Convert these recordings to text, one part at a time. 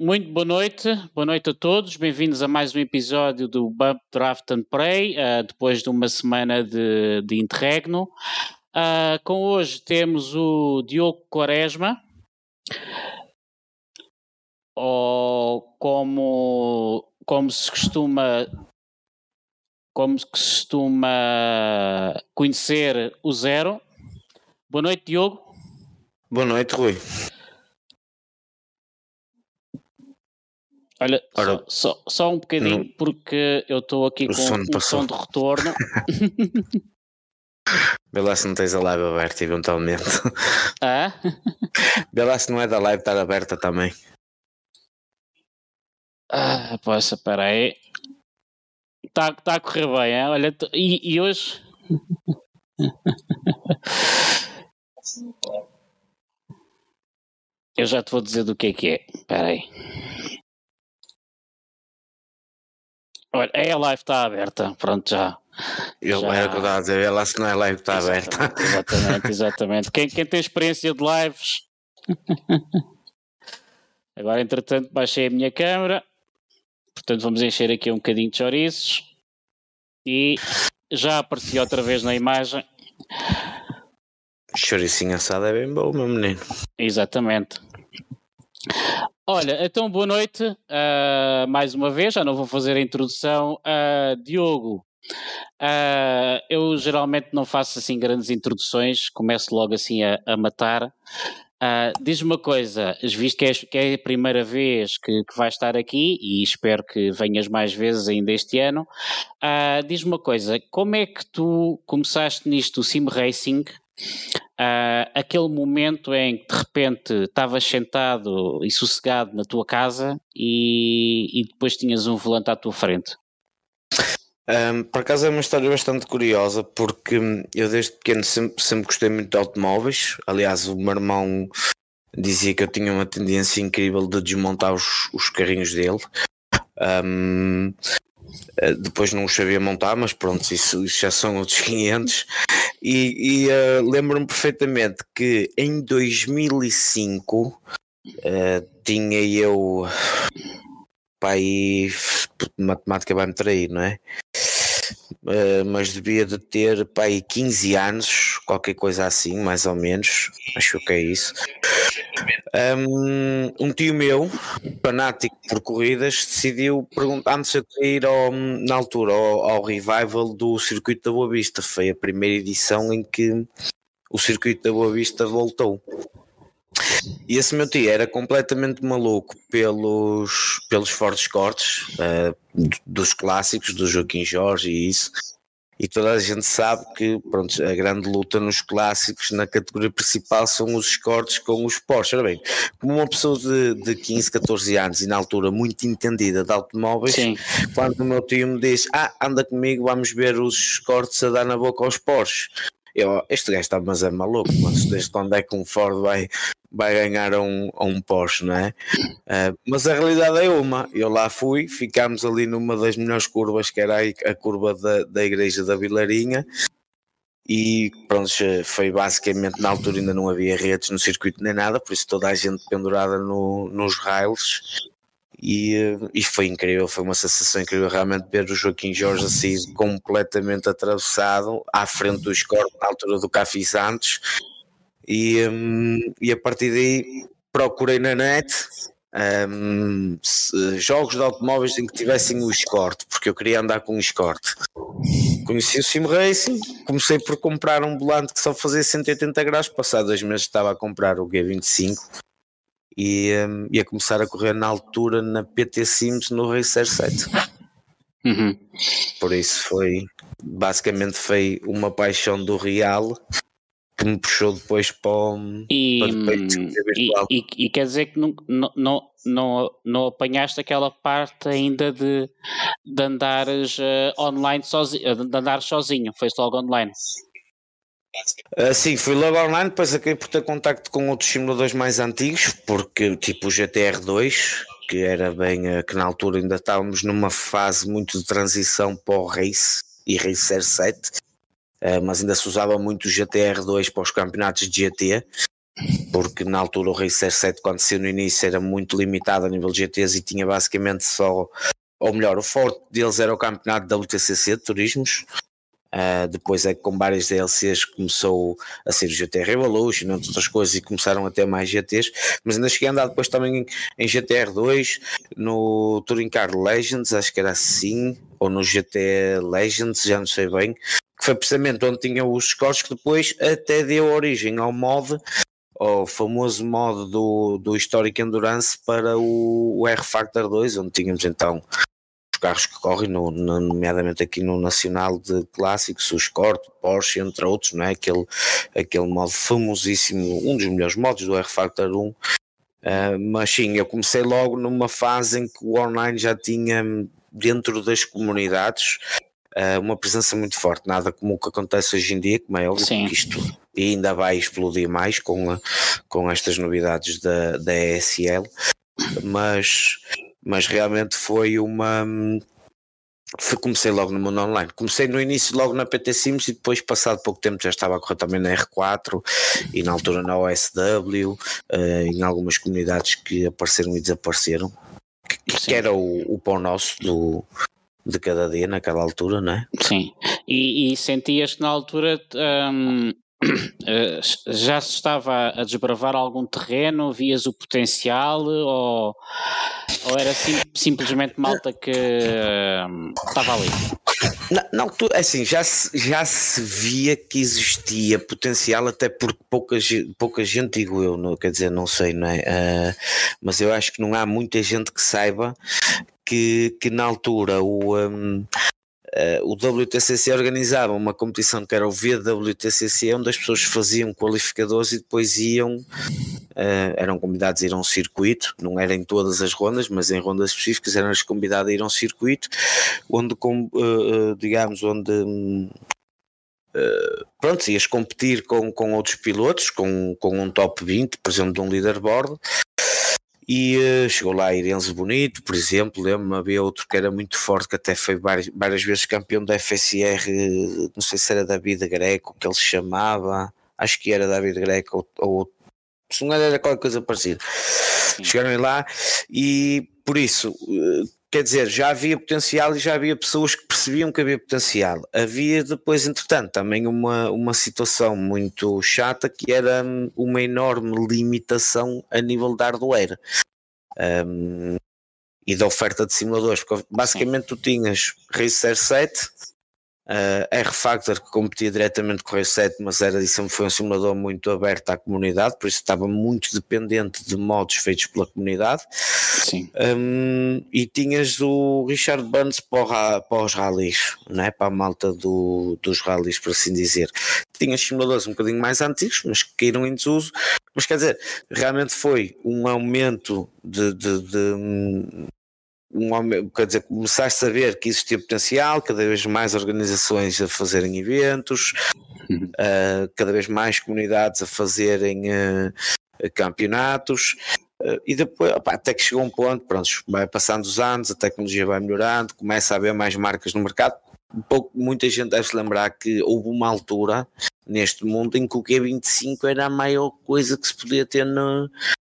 muito boa noite, boa noite a todos, bem-vindos a mais um episódio do Bump Draft and Play, uh, depois de uma semana de, de interregno. Uh, com hoje temos o Diogo Quaresma, ou como, como se costuma como se costuma conhecer o Zero. Boa noite, Diogo. Boa noite, Rui. Olha, Ora, só, só, só, um bocadinho, porque eu estou aqui com um som de retorno. Vê lá se não tens a live aberta eventualmente. Ah? Vê lá se não é da live estar aberta também. Ah, poxa, espera aí. Está tá a correr bem, hein? olha, e, e hoje... Eu já te vou dizer do que é que é. Espera aí. Olha, é a live está aberta, pronto, já. Eu já... era o que eu estava a dizer, lá se não é live está aberta. Exatamente, exatamente. Quem, quem tem experiência de lives. Agora, entretanto, baixei a minha câmera. Portanto, vamos encher aqui um bocadinho de chouriços. E já apareci outra vez na imagem. Chouricinho assado é bem bom, meu menino. Exatamente. Olha, então boa noite uh, mais uma vez, já não vou fazer a introdução. Uh, Diogo, uh, eu geralmente não faço assim grandes introduções, começo logo assim a, a matar. Diz-me uma coisa, visto que é, que é a primeira vez que, que vais estar aqui e espero que venhas mais vezes ainda este ano, diz-me uma coisa, como é que tu começaste nisto, o Sim Racing, Uh, aquele momento em que de repente estavas sentado e sossegado na tua casa e, e depois tinhas um volante à tua frente? Um, por acaso é uma história bastante curiosa porque eu desde pequeno sempre, sempre gostei muito de automóveis. Aliás, o meu irmão dizia que eu tinha uma tendência incrível de desmontar os, os carrinhos dele. Um, eh, depois não os sabia montar, mas pronto, isso, isso já são outros 500. E, e uh, lembro-me perfeitamente que em 2005 uh, eh, tinha eu. Pai, matemática vai-me trair, não é? Mas devia de ter pai 15 anos, qualquer coisa assim, mais ou menos, acho que é isso. Um, um tio meu, fanático por corridas, decidiu perguntar antes de ir ao, na altura ao, ao, revival do Circuito da Boa Vista. Foi a primeira edição em que o Circuito da Boa Vista voltou. E esse meu tio era completamente maluco pelos, pelos fortes cortes uh, dos clássicos, do Joaquim Jorge e isso e toda a gente sabe que pronto, a grande luta nos clássicos na categoria principal são os escortes com os Porsche. Ora bem, como uma pessoa de, de 15, 14 anos e na altura muito entendida de automóveis, Sim. quando o meu tio me diz: Ah, anda comigo, vamos ver os escortes a dar na boca aos Porsche. Eu, este gajo está mas é maluco, mas desde quando é que um Ford vai, vai ganhar um, um Porsche, não é? Uh, mas a realidade é uma, eu lá fui, ficámos ali numa das melhores curvas, que era a, curva da, da igreja da Vilarinha, e pronto, foi basicamente, na altura ainda não havia redes no circuito nem nada, por isso toda a gente pendurada no, nos rails, e, e foi incrível, foi uma sensação incrível realmente ver o Joaquim Jorge assim completamente atravessado à frente do score na altura do Café Santos e, um, e a partir daí procurei na net um, jogos de automóveis em que tivessem o escorte, porque eu queria andar com o escorte. Conheci o Sim Racing, comecei por comprar um volante que só fazia 180 graus. Passado dois meses estava a comprar o G25 e um, ia começar a correr na altura na PT Sims no Racer 7. Uhum. Por isso foi basicamente foi uma paixão do Real que me puxou depois para o, e, para e, e, e, quer dizer que não, não, não, não apanhaste aquela parte ainda de, de andares uh, online sozinho, de andar sozinho, foi logo online. Uh, sim, fui logo online, depois acabei por ter contacto com outros simuladores mais antigos, porque tipo o GTR2, que era bem uh, que na altura ainda estávamos numa fase muito de transição para o Race e Racer 7 uh, mas ainda se usava muito o GTR2 para os campeonatos de GT. porque na altura o Racer 7 quando saiu no início era muito limitado a nível de GTs e tinha basicamente só, ou melhor, o forte deles era o campeonato da WTCC de turismos, Uh, depois é que com várias DLCs começou a ser o GT Revolution, entre outras coisas, e começaram a ter mais GTs, mas ainda cheguei a andar depois também em, em GTR2, no Touring Car Legends, acho que era assim, ou no GT Legends, já não sei bem, que foi precisamente onde tinha os scores que depois até deu origem ao mod, ao famoso mod do, do Historic Endurance para o, o R Factor 2, onde tínhamos então carros que correm, no, no, nomeadamente aqui no Nacional de Clássicos, o Escort, Porsche, entre outros, não é? aquele, aquele modo famosíssimo, um dos melhores modos do R-Factor 1. Uh, ah, mas sim, eu comecei logo numa fase em que o online já tinha dentro das comunidades uma presença muito forte, nada como o que acontece hoje em dia, como é óbvio, que isto ainda vai explodir mais com, a, com estas novidades da, da ESL, mas mas realmente foi uma. Foi, comecei logo no mundo online. Comecei no início logo na PT Sims e depois, passado pouco tempo, já estava a correr também na R4 e na altura na OSW, eh, em algumas comunidades que apareceram e desapareceram, que, que era o, o pão nosso do, de cada dia naquela altura, não é? Sim, e, e sentias que na altura um, eh, já se estava a desbravar algum terreno, vias o potencial ou, ou era sim, simplesmente malta que uh, estava ali? Não, não tu, é assim, já se, já se via que existia potencial, até porque pouca, pouca gente, digo eu, não, quer dizer, não sei, não é? Uh, mas eu acho que não há muita gente que saiba que, que na altura o, um, Uh, o WTCC organizava uma competição que era o VWTCC, onde as pessoas faziam qualificadores e depois iam, uh, eram convidados a ir a um circuito, não era em todas as rondas, mas em rondas específicas eram convidados a ir a um circuito, onde, com, uh, digamos, onde. Uh, pronto, ias competir com, com outros pilotos, com, com um top 20, por exemplo, de um leaderboard, e uh, chegou lá Irenzo Bonito, por exemplo, lembro-me, havia outro que era muito forte, que até foi várias, várias vezes campeão da FSR, não sei se era David Greco, que ele se chamava, acho que era David Greco, ou, ou se não era qualquer coisa parecida. Chegaram lá e por isso, eh, quer dizer, já havia potencial e já havia pessoas que percebiam que havia potencial. Havia depois, entretanto, também uma, uma situação muito chata que era hum, uma enorme limitação a nível de hardware. Um, e da oferta de simuladores, porque basicamente tu tinhas Racer 7 Uh, R-Factor que competia diretamente com o R7, mas era sempre foi um simulador muito aberto à comunidade, por isso estava muito dependente de modos feitos pela comunidade. Sim. Um, e tinhas o Richard Burns para, para os rallies, né? para a malta do, dos rallies, por assim dizer. Tinhas simuladores um bocadinho mais antigos, mas que caíram em desuso. Mas quer dizer, realmente foi um aumento de, de, de um, quer dizer, começaste a ver que existia potencial, cada vez mais organizações a fazerem eventos, uh, cada vez mais comunidades a fazerem uh, campeonatos. Uh, e depois, opa, até que chegou um ponto, pronto, vai passando os anos, a tecnologia vai melhorando, começa a haver mais marcas no mercado. Um pouco, muita gente deve se lembrar que houve uma altura neste mundo em que o Q25 era a maior coisa que se podia ter no,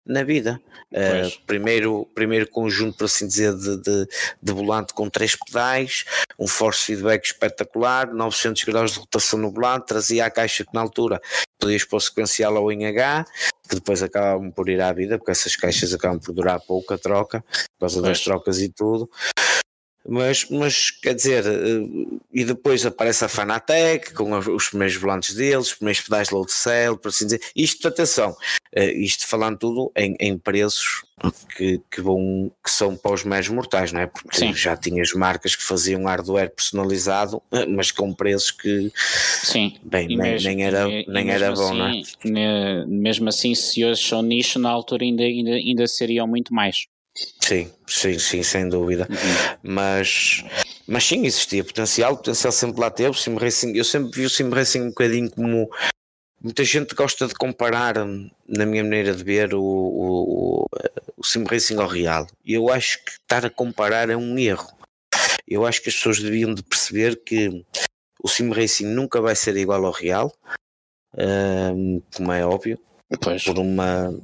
na vida. Uh, primeiro, primeiro conjunto, por assim dizer, de, de, de, volante com três pedais, um force feedback espetacular, 900 graus de rotação no volante, trazia a caixa que na altura podias pôr sequencial ou em H, que depois acabavam por ir à vida, porque essas caixas acabam por durar pouco a troca, por causa pois. das trocas e tudo. Mas, mas quer dizer, eh, e depois aparece a Fanatec com os primeiros volantes deles, os primeiros pedais load cell, por assim dizer. Isto, atenção, eh, isto falando tudo em, em preços que, que, vão, que são para os meros mortais, não é? Porque Sim. já tinhas marcas que faziam hardware personalizado, eh, mas com preços que Sim. bem, nem, mesmo, nem, era, e, nem era bom, assim, não é? Mesmo assim, se hoje são nicho, na altura ainda, ainda, ainda seriam muito mais. Sim, sim, sim, sem dúvida. Uhum. Mas, mas sim, existia potencial, o potencial sempre lá teve. O sim racing, eu sempre vi o sim racing um bocadinho como muita gente gosta de comparar, na minha maneira de ver, o, o, o sim racing ao real. E eu acho que estar a comparar é um erro. Eu acho que as pessoas deviam de perceber que o sim racing nunca vai ser igual ao real, um, como é óbvio pois. por uma,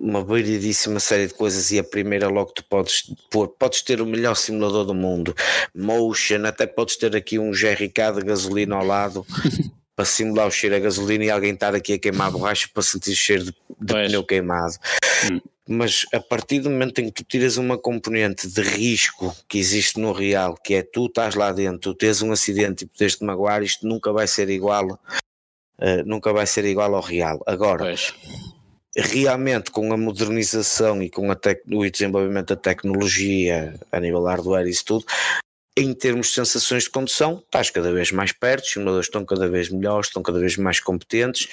uma variedíssima série de coisas e a primeira logo tu podes pôr, podes ter o melhor simulador do mundo, motion, até podes ter aqui um GRK de gasolina ao lado para simular o cheiro a gasolina e alguém estar aqui a queimar a borracha para sentir o cheiro de, de pneu queimado. Hum. Mas a partir do momento em que tu tiras uma componente de risco que existe no real, que é tu estás lá dentro, tu tens um acidente e podes te magoar, isto nunca vai ser igual, uh, nunca vai ser igual ao real. Agora, pois realmente com a modernização e com o desenvolvimento da tecnologia a nível hardware e isso tudo, em termos de sensações de condução, estás cada vez mais perto, os simuladores estão cada vez melhores, estão cada vez mais competentes.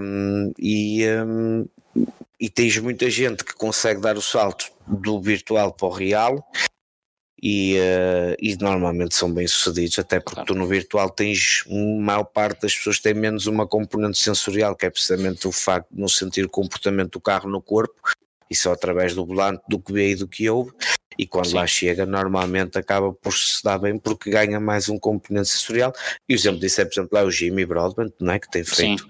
Um, e, um, e tens muita gente que consegue dar o salto do virtual para o real e, uh, e normalmente são bem sucedidos, até porque claro. tu no virtual tens, a maior parte das pessoas tem menos uma componente sensorial, que é precisamente o facto de não sentir o comportamento do carro no corpo, e só através do volante do que vê e do que ouve, e quando Sim. lá chega normalmente acaba por se dar bem porque ganha mais um componente sensorial, e o exemplo disso é por exemplo lá o Jimmy Broadbent, não é? que tem feito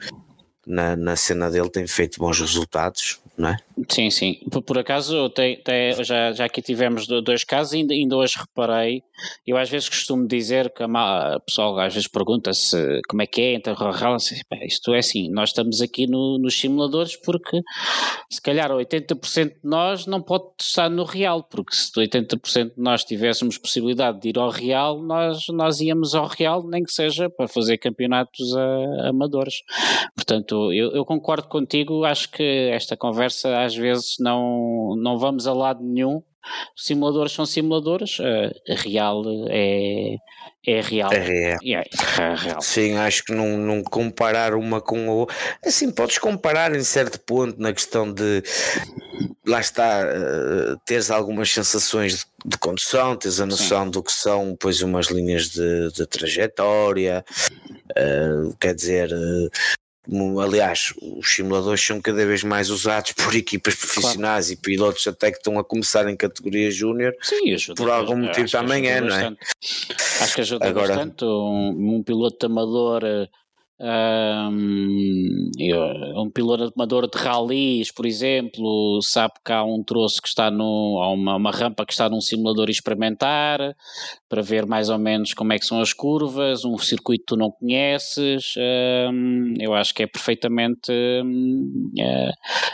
na, na cena dele tem feito bons resultados, não é? Sim, sim. Por, por acaso, tem, tem, já, já aqui tivemos dois casos, ainda, ainda hoje reparei. Eu às vezes costumo dizer que a pessoal às vezes pergunta-se como é que é, então, isto é assim, nós estamos aqui no, nos simuladores porque se calhar 80% de nós não pode estar no real, porque se 80% de nós tivéssemos possibilidade de ir ao real, nós, nós íamos ao real, nem que seja para fazer campeonatos a, amadores. Portanto, eu, eu concordo contigo, acho que esta conversa às vezes não, não vamos a lado nenhum. Simuladores são simuladores, uh, real é, é real. É real. É, é real. Sim, acho que não, não comparar uma com a outra. Assim, podes comparar em certo ponto na questão de lá está, uh, teres algumas sensações de, de condução, teres a noção Sim. do que são pois umas linhas de, de trajetória, uh, quer dizer, uh, aliás, os simuladores são cada vez mais usados por equipas profissionais claro. e pilotos até que estão a começar em categoria júnior. Por algum motivo também é, não é? Acho que ajuda Agora, bastante. Um, um piloto amador um, um piloto amador de ralis, por exemplo, sabe que há um troço que está no. há uma, uma rampa que está num simulador experimentar para ver mais ou menos como é que são as curvas, um circuito que tu não conheces. Um, eu acho que é perfeitamente. Um, é,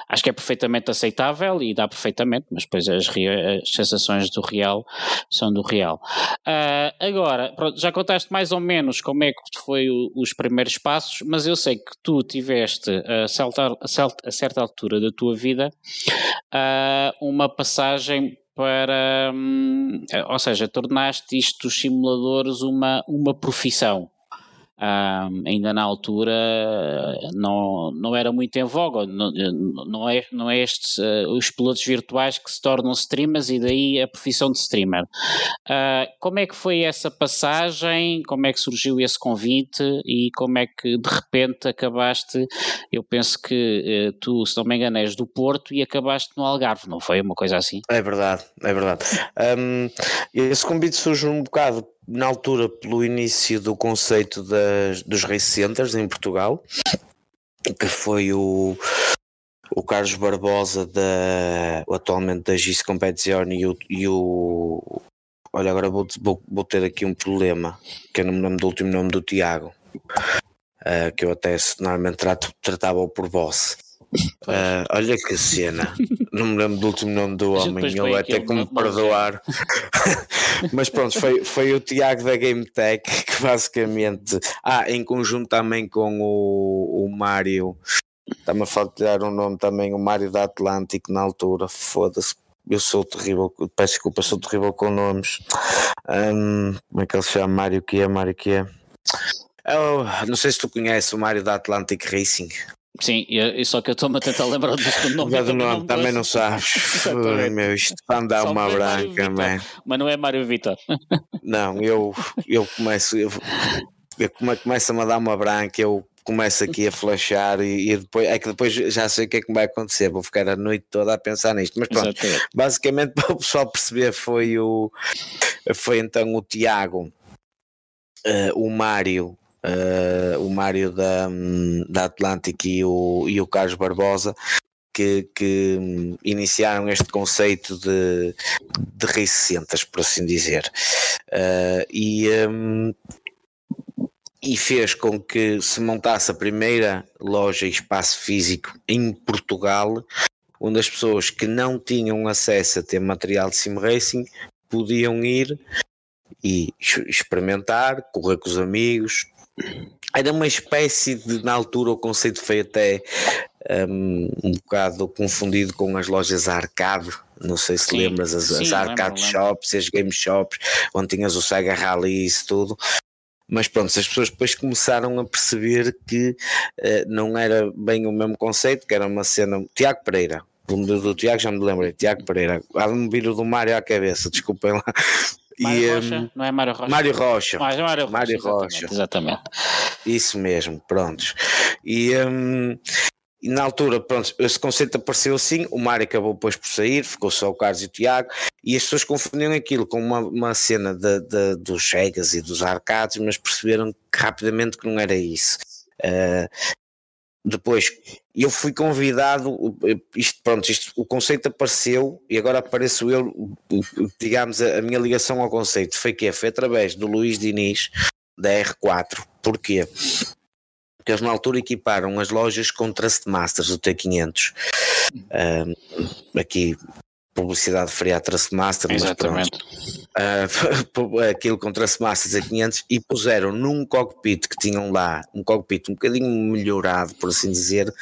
acho que é perfeitamente aceitável e dá perfeitamente, mas depois as, as sensações do real são do real. Uh, agora, já contaste mais ou menos como é que foi o, os primeiros passos passos, mas eu sei que tu tiveste a, saltar, a, a certa altura da tua vida uh, uma passagem para, um, ou seja, tornaste isto dos simuladores uma, uma profissão. Um, ainda na altura não, não era muito em voga, não, não é, não é estes, uh, os pilotos virtuais que se tornam streamers e daí a profissão de streamer. Uh, como é que foi essa passagem? Como é que surgiu esse convite e como é que de repente acabaste? Eu penso que uh, tu, se não me engano, és do Porto e acabaste no Algarve, não foi uma coisa assim? É verdade, é verdade. Um, esse convite surge um bocado na altura pelo início do conceito das, dos race centers em Portugal, que foi o, o Carlos Barbosa da, atualmente da GIS Competizione e o, e o olha agora vou, vou, vou, ter aqui um problema que eu não me lembro do último nome do Tiago uh, que eu até normalmente trato, tratava por boss Uh, olha que cena, não me lembro do último nome do homem, ele vai ter que me perdoar. Mas pronto, foi, foi o Tiago da Game Tech que basicamente, ah, em conjunto também com o, o Mário, está-me a faltar um nome também, o Mário da Atlântico na altura, foda-se. Eu sou terrível, peço desculpa, sou terrível com nomes. Um, como é que ele se chama? Mário que é? Mário que é? Oh, não sei se tu conheces o Mário da Atlantic Racing. Sim, e, só que eu estou-me a tentar lembrar do segundo nome. do nome, também não sabes. meu, isto para andar uma branca, man. Mas não é Mário Vitor. não, eu, eu começo, eu, eu começo a dar uma branca, eu começo aqui a flashar e, e, depois é que depois já sei o que é que vai acontecer, vou ficar a noite toda a pensar nisto. Mas pronto, Exatamente. basicamente para o pessoal perceber foi o foi então o Tiago, uh, o Mário uh, o Mário da, da Atlantic e o, e o Carlos Barbosa, que, que, iniciaram este conceito de, de recentas, por assim dizer. Uh, e, um, e fez com que se montasse a primeira loja e espaço físico em Portugal, onde as pessoas que não tinham acesso a ter material de sim racing podiam ir e experimentar, correr com os amigos. Era uma espécie de, na altura, o conceito foi até um, um bocado confundido com as lojas arcade. Não sei se sim, lembras, as, sim, as arcade lembro, shops, lembro. as game shops, onde tinhas o Sega Rally e isso tudo. Mas pronto, as pessoas depois começaram a perceber que uh, não era bem o mesmo conceito, que era uma cena. Tiago Pereira, do, do Tiago já me lembrei, Tiago Pereira, há de me vir do Mário à cabeça, desculpem lá. Mário e, Rocha, um, não é Mário Rocha? Mário Rocha. Mário, Mário Rocha. Mário Rocha. Exatamente, exatamente. Isso mesmo, prontos. E, um, e na altura, pronto, esse conceito apareceu assim, o Mário acabou depois por sair, ficou só o Carlos e o Tiago, e as pessoas confundiam aquilo com uma, uma cena de, de, dos Chegas e dos arcades, mas perceberam rapidamente que não era isso. Uh, depois eu fui convidado, isto, pronto, isto, o conceito apareceu e agora apareço eu, digamos, a, a minha ligação ao conceito foi que foi através do Luís Diniz da R4. Porquê? Porque eles na altura equiparam as lojas com Trustmasters do T500. Um, aqui publicidade fria a Trustmaster, Exatamente. mas pronto. Uh, aquilo com Trustmasters a 500 e puseram num cockpit que tinham lá, um cockpit um bocadinho melhorado, por assim dizer,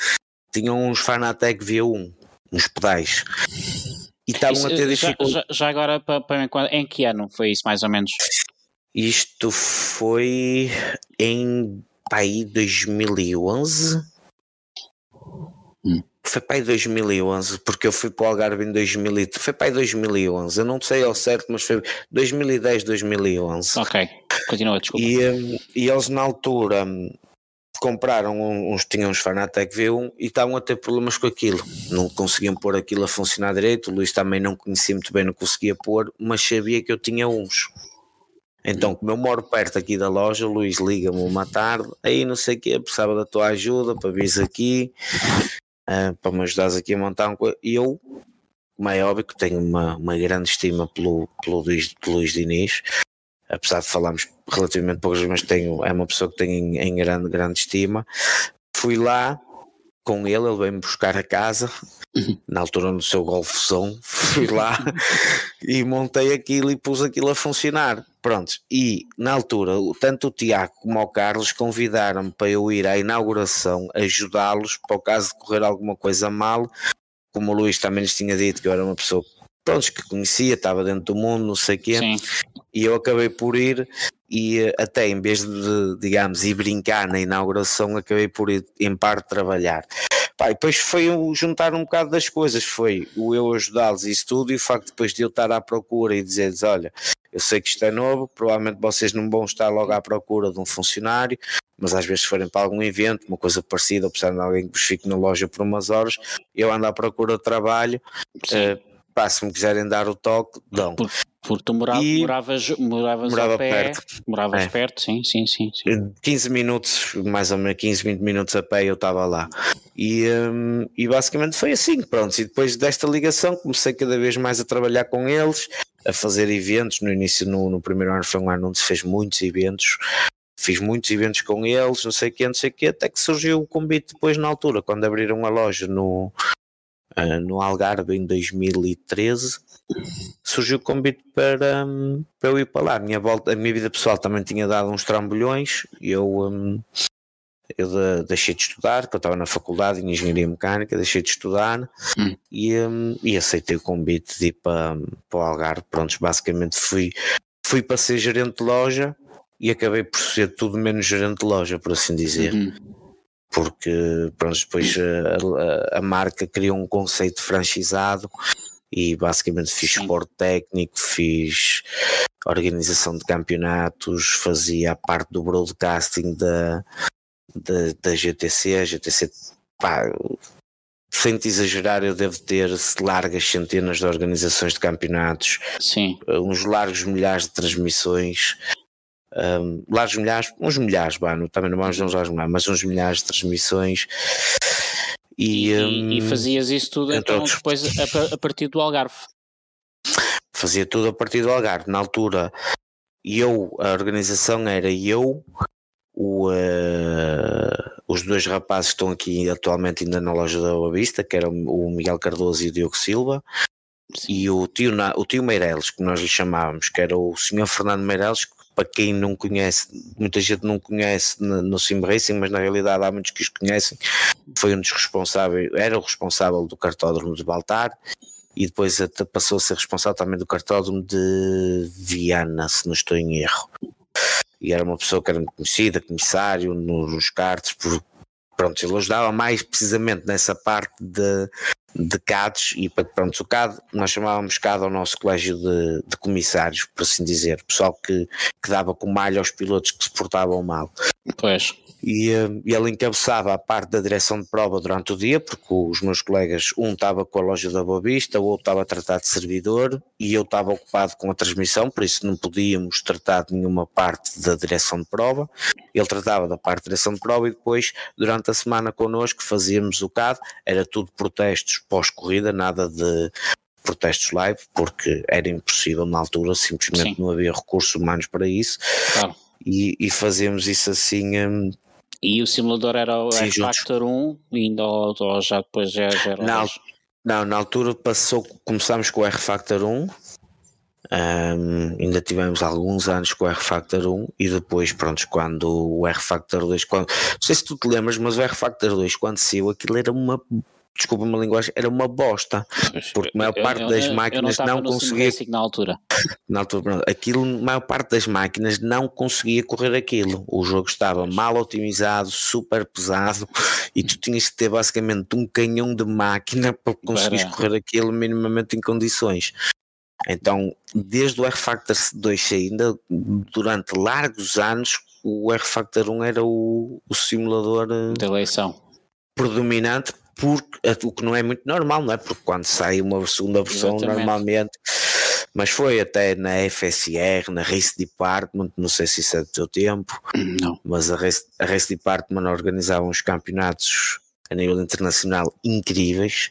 tinham uns Fanatec V1, uns pedais. E estavam a ter dificuldade. Já, já, agora, para, para, em que ano foi isso, mais ou menos? Isto foi em aí 2011. Hum. Foi para aí 2011, porque eu fui para o Algarve em 2000, foi para aí 2011, eu não sei ao certo, mas foi 2010, 2011. Ok, continua, desculpa. E, hum, e eles na altura compraram uns, tinham uns Fanatec V1 e estavam a ter problemas com aquilo, não conseguiam pôr aquilo a funcionar direito, o Luís também não conhecia muito bem, não conseguia pôr, mas sabia que eu tinha uns. Então, como eu moro perto aqui da loja, o Luís liga-me uma tarde, aí não sei o quê, precisava da tua ajuda para vir aqui, uh, para me ajudares aqui a montar um. E eu, como é óbvio que tenho uma, uma grande estima pelo, pelo Luís, pelo Luís Diniz, apesar de falarmos relativamente poucas, mas tenho, é uma pessoa que tenho em, em grande, grande estima. Fui lá, com ele, ele veio-me buscar a casa, na altura no seu golfozão, fui lá e montei aquilo e pus aquilo a funcionar. Pronto, e na altura, tanto o Tiago como o Carlos convidaram-me para eu ir à inauguração, ajudá-los para o caso de correr alguma coisa mal, como o Luís também lhes tinha dito que eu era uma pessoa pronto, que conhecia, estava dentro do mundo, não sei o quê, Sim. e eu acabei por ir e eh, até em vez de, digamos, ir brincar na inauguração, acabei por ir em parte trabalhar. Pá, depois foi juntar um bocado das coisas, foi o eu ajudá-los e isso tudo, e o facto depois de eu estar à procura e dizer-lhes: olha, eu sei que isto é novo, provavelmente vocês não vão estar logo à procura de um funcionário, mas às vezes se forem para algum evento, uma coisa parecida, ou precisam de alguém que vos fique na loja por umas horas, eu ando à procura de trabalho. Uh, pá, se me quiserem dar o toque, dão. Porque tu morava, e moravas, moravas morava pé, perto. Moravas é. perto, sim, sim, sim, sim. 15 minutos, mais ou menos 15, 20 minutos a pé eu estava lá. E, um, e basicamente foi assim, pronto. E depois desta ligação comecei cada vez mais a trabalhar com eles, a fazer eventos. No início, no, no primeiro ano foi um ano onde se fez muitos eventos. Fiz muitos eventos com eles, não sei o que, não sei o que, até que surgiu o convite depois na altura, quando abriram a loja no, uh, no Algarve em 2013, surgiu o convite para, um, para eu ir para lá. A minha, volta, a minha vida pessoal também tinha dado uns trambolhões, eu, um, eu de, deixei de estudar, porque eu estava na faculdade de Engenharia Mecânica, deixei de estudar hum. e, um, e aceitei o convite de ir para, para o Algarve. Pronto, basicamente fui, fui para ser gerente de loja e acabei por ser tudo menos gerente de loja, por assim dizer. Uhum porque pronto, depois a, a, a, marca criou um conceito franchizado e basicamente fiz esporte técnico, fiz organização de campeonatos, fazia a parte do broadcasting da, da, da GTC, a GTC pá, sem te exagerar, eu devo ter largas centenas de organizações de campeonatos, Sim. uns largos milhares de transmissões um, largos milhares, uns milhares, bah, também não vamos uns largos milhares, mas uns milhares de transmissões. E, e, um, e fazias isso tudo então outros. depois a, a, partir do Algarve? Fazia tudo a partir do Algarve. Na altura, eu, a organização era eu, o, uh, os dois rapazes que estão aqui atualmente ainda na loja da Boa Vista, que eram o Miguel Cardoso e o Diogo Silva, Sim. e o tio, o tio Meireles, que nós lhe chamávamos, que era o senhor Fernando Meireles, que para quem não conhece, muita gente não conhece no, Sim Racing, mas na realidade há muitos que os conhecem, foi um dos responsáveis, era o responsável do cartódromo de Baltar e depois passou a ser responsável também do cartódromo de Viana, se não estou em erro. E era uma pessoa que era muito conhecida, comissário nos cartes, por, pronto, ele ajudava mais precisamente nessa parte de, de CADs e pronto, o CAD, nós chamávamos CAD ao nosso colégio de, de comissários, por assim dizer, pessoal que, que dava com malha aos pilotos que se portavam mal. Pois e, eh, e ele encabeçava a parte da direção de prova durante o dia, porque os meus colegas, um estava com a loja da Boa Vista, o outro estava a tratar de servidor e eu estava ocupado com a transmissão, por isso não podíamos tratar de nenhuma parte da direção de prova. Ele tratava da parte da direção de prova e depois, durante a semana connosco, fazíamos o CAD, era tudo protestos pós-corrida, nada de protestos live, porque era impossível na altura, simplesmente Sim. não havia recursos humanos para isso. Claro. E, e fazemos isso assim. Hum, e o simulador era o Sim, Factor 1, ainda ou, ou já depois já, já era não, não, na altura passou, começámos com o R Factor 1, um, ainda tivemos alguns anos com o R Factor 1 e depois, pronto, quando o R Factor 2, quando, não sei se tu te lembras, mas o R Factor 2, quando saiu, aquilo era uma desculpa uma linguagem, era uma bosta, porque a maior parte eu, das eu, máquinas eu não, não conseguia. Na altura. Na altura, pronto, aquilo, a maior parte das máquinas não conseguia correr aquilo. O jogo estava mal otimizado, super pesado, e tu tinhas que ter basicamente um canhão de máquina para conseguir correr aquilo minimamente em condições. Então, desde o R-Factor 2 ainda, durante largos anos, o R-Factor 1 era o, o simulador eh, de eleição predominante porque, o que não é muito normal, não é? Porque quando sai uma segunda versão, Exatamente. normalmente, mas foi até na FSR, na Race Department, não sei se isso é do teu tempo, não. mas a Race, a Race Department organizava uns campeonatos a nível internacional incríveis.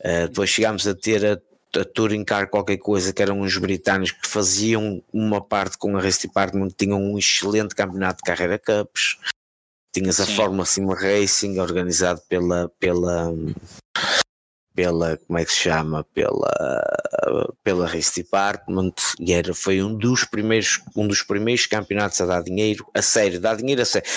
Uh, depois chegámos a ter a, a Touring Car qualquer coisa que eram uns britânicos que faziam uma parte com a Race Department, tinham um excelente campeonato de carreira cups. Tinhas a Fórmula Sim Racing organizado pela, pela, pela, como é que se chama, pela, pela Race Department e era, foi um dos primeiros, um dos primeiros campeonatos a dar dinheiro, a sério, dar dinheiro a sério.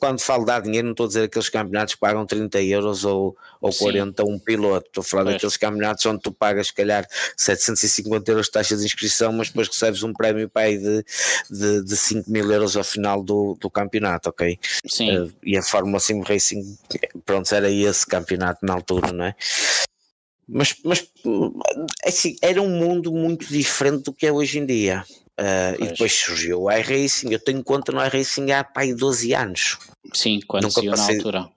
Quando falo dar dinheiro não estou a dizer aqueles campeonatos que pagam 30 euros ou, ou 40 a um piloto, estou a falar pois. daqueles campeonatos onde tu pagas se calhar 750 euros de taxa de inscrição, mas depois recebes um prémio para de, de, de 5 mil euros ao final do, do campeonato, ok? Sim. Uh, e a Fórmula Sim Racing, pronto, era esse campeonato na altura, não é? Mas, mas assim, era um mundo muito diferente do que é hoje em dia. Uh, e depois surgiu o iRacing. Eu tenho conta no iRacing há pai 12 anos. Sim, quando nunca saiu passei, na altura.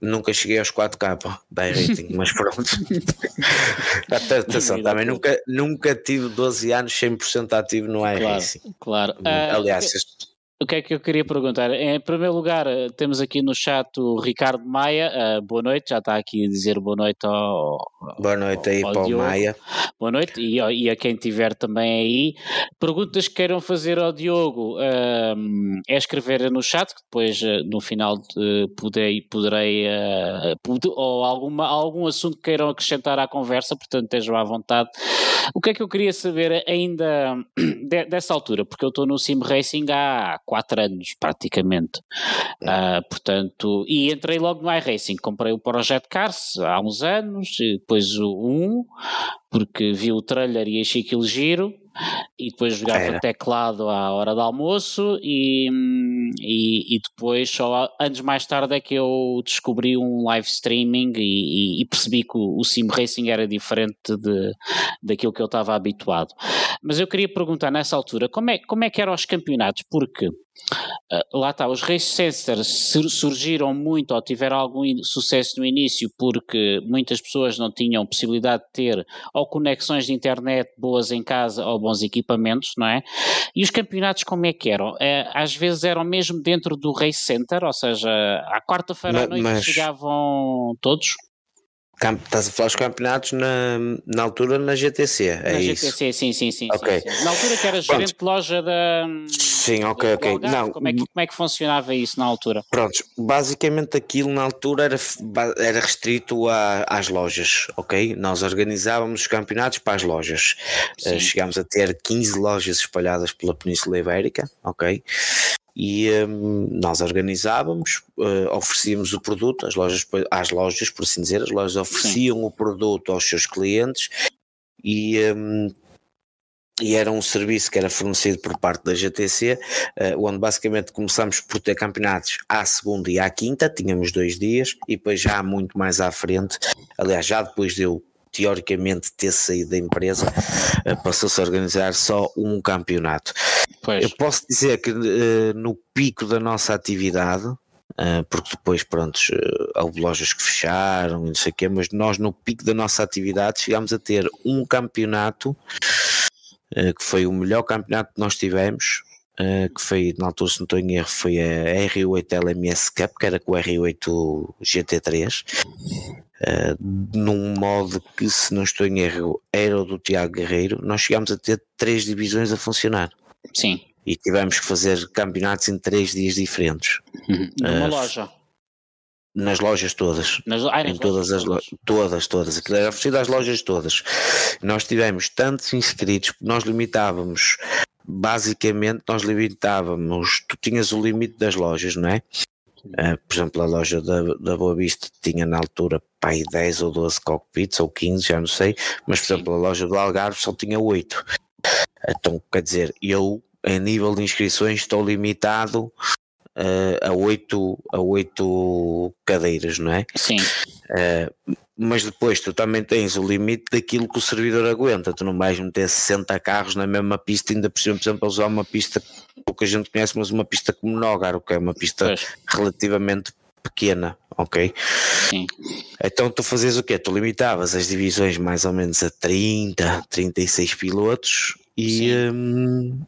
Nunca cheguei aos 4K da iRacing, mas pronto. Atenção, também nunca, nunca tive 12 anos 100% ativo no iRacing. Claro, claro. Aliás, uh, o que é que eu queria perguntar? Em primeiro lugar, eh, temos aqui no chat o Ricardo Maia. Uh, boa noite, já está aqui a dizer boa noite ao. Boa noite aí para o Maia. Boa noite e, e, a quem tiver também aí. Perguntas que queiram fazer ao Diogo uh, é escrever no chat, que depois uh, no final poderei, poderei ou alguma, algum assunto que queiram acrescentar à conversa, portanto estejam à vontade. O que é que eu queria saber ainda de, dessa altura? Porque eu estou no Sim Racing há quatro anos praticamente. Uh, portanto, e entrei logo no iRacing, comprei o Project Cars há uns anos, depois o 1, porque vi o trailer e achei aquilo giro, e depois jogava teclado à hora do almoço e, e, e, depois só anos mais tarde é que eu descobri um live streaming e, e percebi que o, o, sim racing era diferente de, daquilo que eu estava habituado. Mas eu queria perguntar nessa altura como é, como é que eram os campeonatos, porque Uh, lá está, os race sensors surgiram muito ou tiveram algum sucesso no início porque muitas pessoas não tinham possibilidade de ter ou conexões de internet boas em casa ou bons equipamentos, não é? E os campeonatos como é que eram? É, às vezes eram mesmo dentro do race center, ou seja, à quarta-feira à noite mas... chegavam todos? Estás a falar dos campeonatos na, na altura na GTC, é na isso? GTC, sim, sim, sim, okay. sim, sim. Na altura que era gerente de loja da. Sim, ok, ok. Algarve, não, como, é que, como é que funcionava isso na altura? Pronto, basicamente aquilo na altura era, era restrito a, às lojas, ok? Nós organizávamos os campeonatos para as lojas. Uh, chegámos a ter 15 lojas espalhadas pela Península Ibérica, ok? E um, nós organizávamos, uh, oferecíamos o produto às lojas, às lojas, por assim dizer, as lojas ofereciam Sim. o produto aos seus clientes e, um, e era um serviço que era fornecido por parte da GTC, uh, onde basicamente começámos por ter campeonatos à segunda e à quinta, tínhamos dois dias, e depois já muito mais à frente, aliás, já depois de eu teoricamente ter saído da empresa, uh, passou-se a organizar só um campeonato. Pois. Eu posso dizer que uh, no pico da nossa atividade, uh, porque depois, pronto, houve lojas que fecharam não sei o quê, mas nós no pico da nossa atividade chegámos a ter um campeonato que foi o melhor campeonato que nós tivemos, Uh, que foi, na altura, se não estou em erro, foi a R8 LMS Cup, que era com o R8 GT3, uh, num modo que, se não estou em erro, era o do Tiago Guerreiro. Nós chegámos a ter três divisões a funcionar. Sim. E tivemos que fazer campeonatos em três dias diferentes. Uhum. Numa uh, loja. Nas lojas todas. Nas, ai, em todas as lojas. Todas, todas. Aquilo era oferecido às lojas todas. Nós tivemos tantos inscritos, nós limitávamos basicamente nós limitávamos, tu tinhas o limite das lojas, não é? Uh, por exemplo, a loja da, da Boa Vista tinha na altura pai 10 ou 12 cockpits ou 15, já não sei, mas por exemplo a loja do Algarve só tinha 8. Então, quer dizer, eu em nível de inscrições estou limitado uh, a, 8, a 8 cadeiras, não é? Sim. Uh, mas depois tu também tens o limite daquilo que o servidor aguenta. Tu não vais meter 60 carros na mesma pista, ainda por cima, por exemplo, usar uma pista que a gente conhece, mas uma pista como Nogar, que é uma pista pois. relativamente pequena, ok? Sim. Então tu fazes o quê? Tu limitavas as divisões mais ou menos a 30, 36 pilotos e, hum,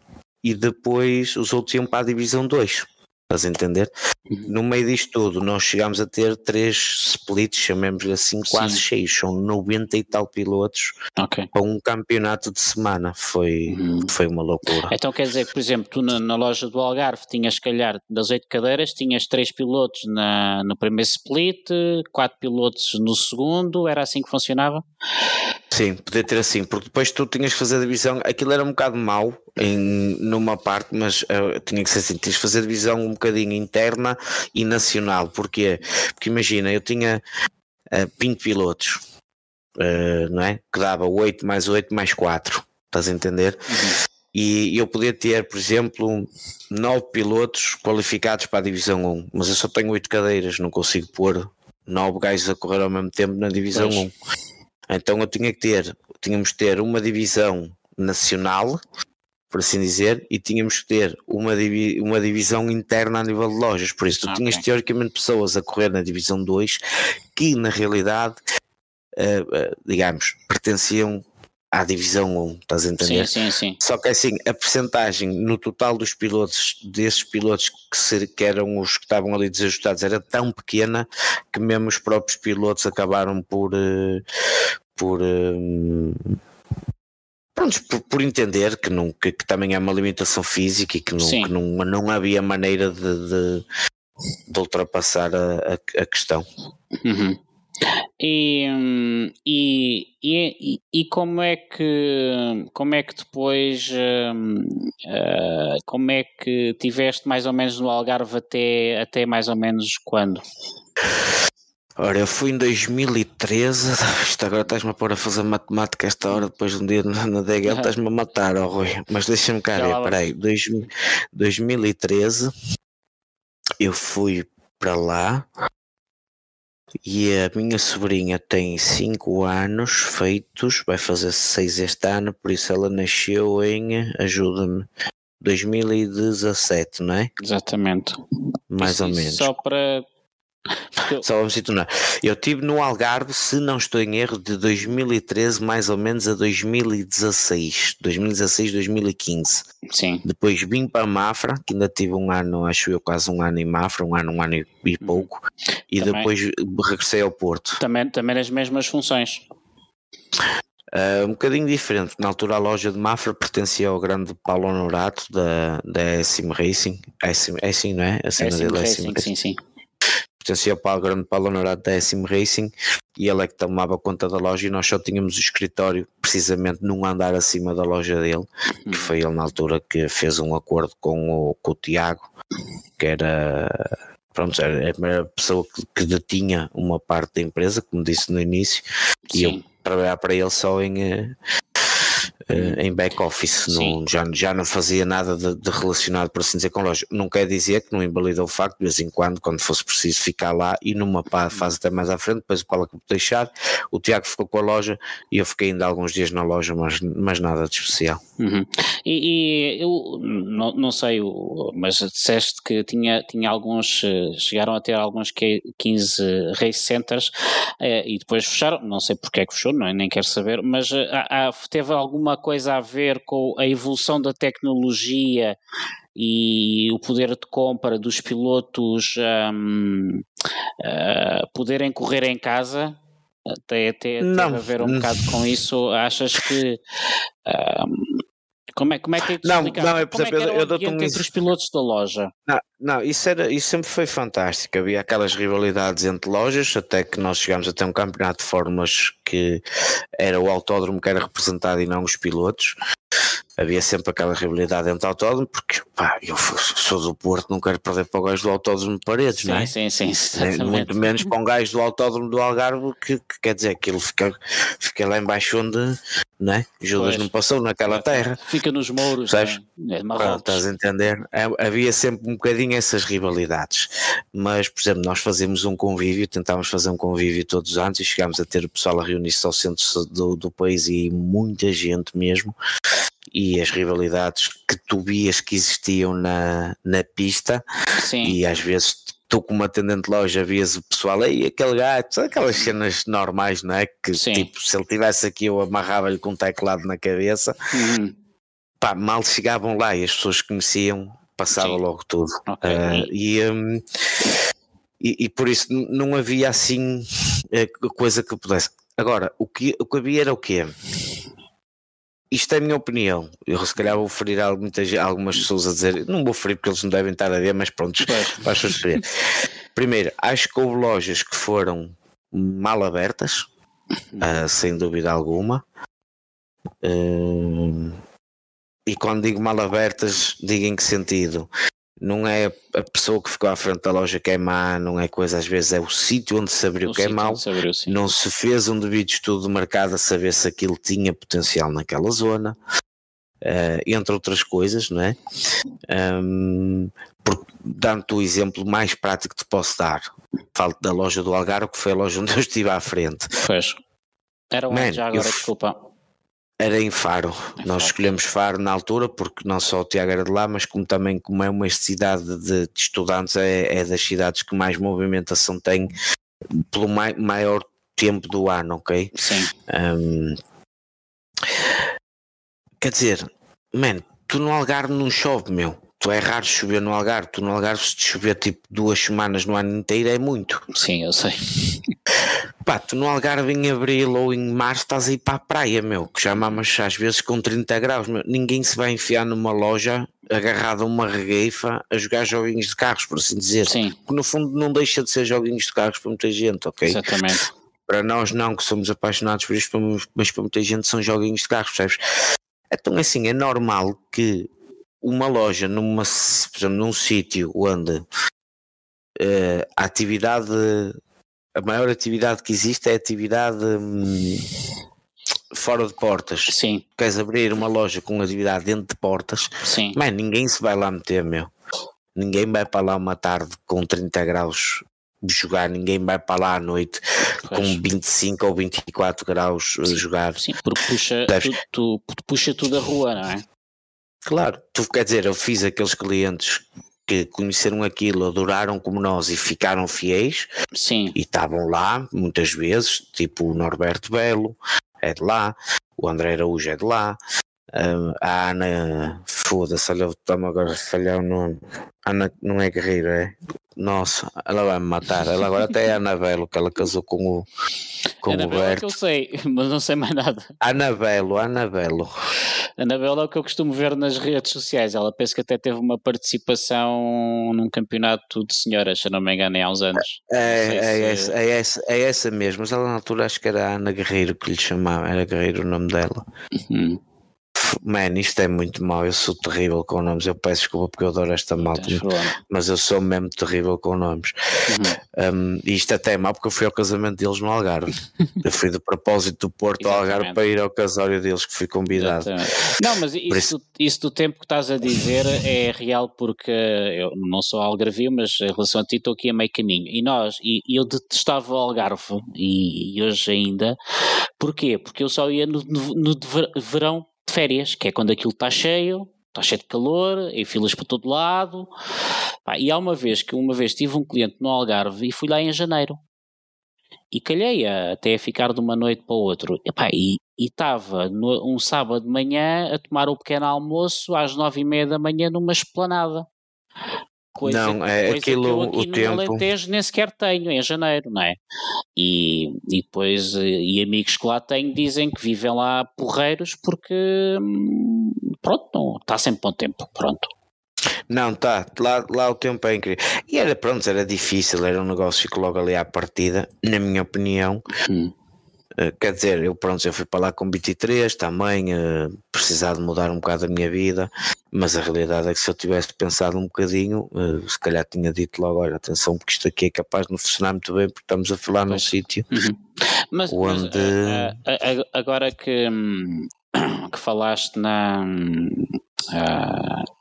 e depois os outros iam para a divisão 2. Estás a entender? Uhum. No meio disto tudo, nós chegámos a ter três splits, chamemos-lhe assim, quase Sim. cheios. São 90 e tal pilotos okay. para um campeonato de semana. Foi, uhum. foi uma loucura. Então quer dizer que, por exemplo, tu na, na, loja do Algarve tinhas, calhar, das oito cadeiras, tinhas três pilotos na, no primeiro split, quatro pilotos no segundo, era assim que funcionava? Sim, podia ter assim, porque depois tu tinhas que fazer a divisão, aquilo era um bocado mau em, numa parte, mas uh, tinha que ser assim, tinhas que fazer a divisão bocadinho interna e nacional, porquê? Porque imagina, eu tinha uh, 20 pilotos, uh, não é? Que dava 8 mais 8 mais 4, estás a entender? Uhum. E eu podia ter, por exemplo, 9 pilotos qualificados para a divisão 1, mas eu só tenho 8 cadeiras, não consigo pôr 9 gajos a correr ao mesmo tempo na divisão pois. 1. Então eu tinha que ter, tínhamos que ter uma divisão nacional, por assim dizer, e tínhamos que ter uma, divi uma divisão interna a nível de lojas. Por isso, tu okay. tinhas teoricamente pessoas a correr na divisão 2 que na realidade, uh, uh, digamos, pertenciam à divisão 1, estás a entender? Sim, sim, sim. Só que assim, a percentagem no total dos pilotos, desses pilotos que, ser, que eram os que estavam ali desajustados, era tão pequena que mesmo os próprios pilotos acabaram por. Uh, por Pronto, por, por, entender que, não, que, que, também é uma limitação física e que não, que não, não havia maneira de, de, de ultrapassar a, a, a questão. Uhum. E, e, e, e, como é que como é que depois uh, como é que tiveste mais ou menos no Algarve até, até mais ou menos quando? Ora, eu fui em 2013, isto agora estás-me a pôr a fazer matemática esta hora, depois de um dia na, DGL, estás-me a matar, oh, Rui. Mas deixa-me cá ver, peraí, 2013 eu fui para lá, e a minha sobrinha tem 5 anos feitos, vai fazer 6 este ano, por isso ela nasceu em, ajuda-me, 2017, não é? Exatamente. Mais Isso- ou menos. Só para. Porque- Só vamos situar. Eu estive no Algarve, se não estou em erro, de 2013 mais ou menos a 2016. 2016, 2015. Sim, Depois vim para Mafra, que ainda tive um ano, acho eu, quase um ano em Mafra, um ano, um ano e- e pouco. E Também. depois regressei ao Porto. também, também as mesmas funções. Uh, um bocadinho diferente. Na altura a loja de Mafra pertencia ao grande Paulo Honorato da, da SM Racing. SM, é assim, não é? A cena sim, dele é SM Racing. sim, sim. Pertencia ao grande da SM Racing e ele é que tomava conta da loja e nós só tínhamos o escritório precisamente num andar acima da loja dele, que foi ele na altura que fez um acordo com o, com o Tiago, que era pronto, era a primeira pessoa que, que detinha uma parte da empresa, como disse no início, e eu Sim. trabalhar para ele só em, eh, em back office, não, já, já não fazia nada de, de relacionado, por assim dizer, com loja. Não quer dizer que não invalida o facto, de vez em quando, quando fosse preciso ficar lá e numa pa- fase até mais à frente, depois o Paulo acabou de deixar, o Tiago ficou com a loja e eu fiquei ainda alguns dias na loja, mas, mas nada de especial. Uhum. E, e eu não, não sei, mas disseste que tinha, tinha alguns, eh, chegaram a ter alguns que- 15 race centers eh, e depois fecharam, não sei porque é que fechou, não, é? nem quero saber, mas há- há- teve alguma coisa a ver com a evolução da tecnologia e o poder de compra dos pilotos ahm, ah, poderem correr em casa? Até, até teve Não. a ver um bocado com isso. Achas que ahm, como é, como é que é de Não, explicar? não, é, por é que exemplo, era eu- eu dou-te um entre os pilotos da loja? Não, não isso, era, isso sempre foi fantástico. Havia aquelas rivalidades entre lojas, até que nós chegámos a ter um campeonato de fórmulas que era o autódromo que era representado e não os pilotos. Havia sempre aquela rivalidade entre autódromo, porque pá, eu sou- do Porto, não quero perder para o gajo do autódromo de paredes, não é? Sim, sim, sim, muito menos para um gajo do autódromo do Algarve que, que quer dizer que ele fica, fica lá embaixo onde não é? Judas Pois. não passou naquela terra. Fica nos mouros, Sabes? né? É, Pronto, Marrocos. estás a entender? É, Havia sempre um bocadinho essas rivalidades, mas por exemplo, nós fazemos um convívio, tentámos fazer um convívio todos os anos e chegámos a ter o pessoal a reunir-se ao centro do, do país e muita gente mesmo. E as rivalidades que tu vias que existiam na, na pista, Sim, e às vezes tu como atendente de loja vias o pessoal aí aquele gato, aquelas cenas normais não é que Sim. tipo se ele tivesse aqui eu amarrava-lhe com um teclado na cabeça Uhum. pá, mal chegavam lá e as pessoas conheciam passava Sim. logo tudo Ok. Ah, e, hum, e, e por isso não havia assim eh, coisa que pudesse agora o que, o que havia era o quê? Isto é a minha opinião. Eu se calhar vou ferir algu- muita ge- algumas pessoas a dizer, não vou ferir porque eles não devem estar a ver, mas pronto, para as pessoas. Primeiro, acho que houve lojas que foram mal abertas, ah, sem dúvida alguma. Hum, e quando digo mal abertas, digo em que sentido? Não é a pessoa que ficou à frente da loja que é má, não é coisa, às vezes é o sítio onde se abriu O que é mau. se abriu. Não se fez um devido estudo de mercado a saber se aquilo tinha potencial naquela zona, eh, entre outras coisas, não é? Porque, dando-te o exemplo mais prático que te posso dar, falo da loja do Algarve, que foi a loja onde eu estive à frente. Pois. Era onde Man, já agora, desculpa. Era em Faro. Nós Faro. escolhemos Faro na altura, porque não só o Tiago era de lá, mas como também como é uma cidade de, de estudantes, é, é das cidades que mais movimentação tem pelo mai- maior tempo do ano, ok? Sim. Hum, quer dizer, man, tu no Algarve não chove, meu. Tu é raro chover no Algarve. Tu no Algarve, se te chover tipo duas semanas no ano inteiro, é muito. Sim, eu sei. Pá, tu no Algarve em abril ou em março estás a ir para a praia, meu, que já mamas às vezes com 30 graus, meu. Ninguém se vai enfiar numa loja agarrado a uma regueifa a jogar joguinhos de carros, por assim dizer. Sim, Porque no fundo não deixa de ser joguinhos de carros para muita gente, ok? exatamente. Para nós não, que somos apaixonados por isto, mas para muita gente são joguinhos de carros, percebes? Então assim, é normal que uma loja numa, por exemplo, num sítio onde eh, a atividade, a maior atividade que existe é a atividade hum, fora de portas. Sim, Queres abrir uma loja com atividade dentro de portas, sim. mas ninguém se vai lá meter, meu. Ninguém vai para lá uma tarde com 30 graus de jogar, ninguém vai para lá à noite com Pois. 25 ou 24 graus a jogar. Sim, porque puxa, tu, tu- puxa tudo a rua, não é? Claro, tu quer dizer, eu fiz aqueles clientes que conheceram aquilo, adoraram como nós e ficaram fiéis. Sim. E estavam lá muitas vezes, tipo o Norberto Belo é de lá, o André Araújo é de lá, a Ana, foda-se, olha, estamos agora a falhar o nome. Ana não é guerreira, é? Nossa, ela vai me matar. Ela agora até é Anabelo, que ela casou com o, com Anabelo o é que eu sei, mas não sei mais nada. Anabelo, Anabelo. Anabelo é o que eu costumo ver nas redes sociais. Ela penso que até teve uma participação num campeonato de senhoras, se não me engano, há uns anos. É, é, se... essa, é, essa, é essa mesmo, mas ela na altura acho que era Ana Guerreiro que lhe chamava, era Guerreiro o nome dela. Uhum. Man, isto é muito mau. Eu sou terrível com nomes. Eu peço desculpa porque eu adoro esta malta, mas eu sou mesmo terrível com nomes. Uhum. Um, e isto até é mau porque eu fui ao casamento deles no Algarve. eu fui de propósito do Porto ao Algarve para ir ao casório deles que fui convidado. Exatamente. Não, mas isso, isso... isso, do tempo que estás a dizer é real porque eu não sou algarvio, mas em relação a ti estou aqui a meio caminho. E nós, e, eu detestava o Algarve e, e hoje ainda. Porquê? Porque eu só ia no, no, no verão de férias, que é quando aquilo está cheio, está cheio de calor, e filas para todo lado. e há uma vez que uma vez tive um cliente no Algarve e fui lá em janeiro. E calhei a, até a ficar de uma noite para o outro. e estava um sábado de manhã a tomar o pequeno almoço às nove e meia da manhã numa esplanada. Coisa, não, é coisa aquilo, que eu aqui o no tempo... Alentejo nem sequer tenho em janeiro, não é? E, e depois, eh, e amigos que lá tenho dizem que vivem lá porreiros porque, hum, pronto, está sempre bom tempo, pronto. Não, tá, lá, lá o tempo é incrível. E era, pronto, era difícil, era um negócio que logo ali à partida, na minha opinião, hum. Eh, quer dizer, eu pronto, eu fui para lá com 23, também uh, precisar de mudar um bocado a minha vida, mas a realidade é que se eu tivesse pensado um bocadinho, uh, se calhar tinha dito logo, olha, atenção, porque isto aqui é capaz de não funcionar muito bem, porque estamos a falar num sítio uhum. mas, onde... Mas, agora que, hum, que falaste na... Uh,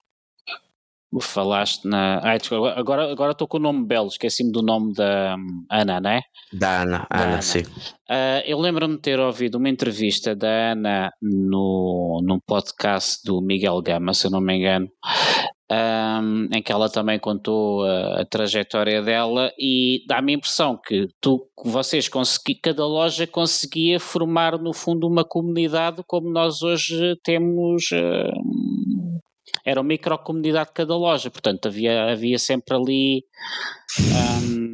falaste na. Ai, desculpa, agora, agora estou com o nome belo, esqueci-me do nome da um, Ana, não é? Da Ana, da Ana, Ana. sim. Uh, eu lembro-me de ter ouvido uma entrevista da Ana no, num podcast do Miguel Gama, se eu não me engano, um, em que ela também contou a, a trajetória dela e dá-me a impressão que tu, vocês consegui, cada loja conseguia formar no fundo uma comunidade como nós hoje temos. Uh, era uma microcomunidade de cada loja, portanto havia, havia sempre ali um,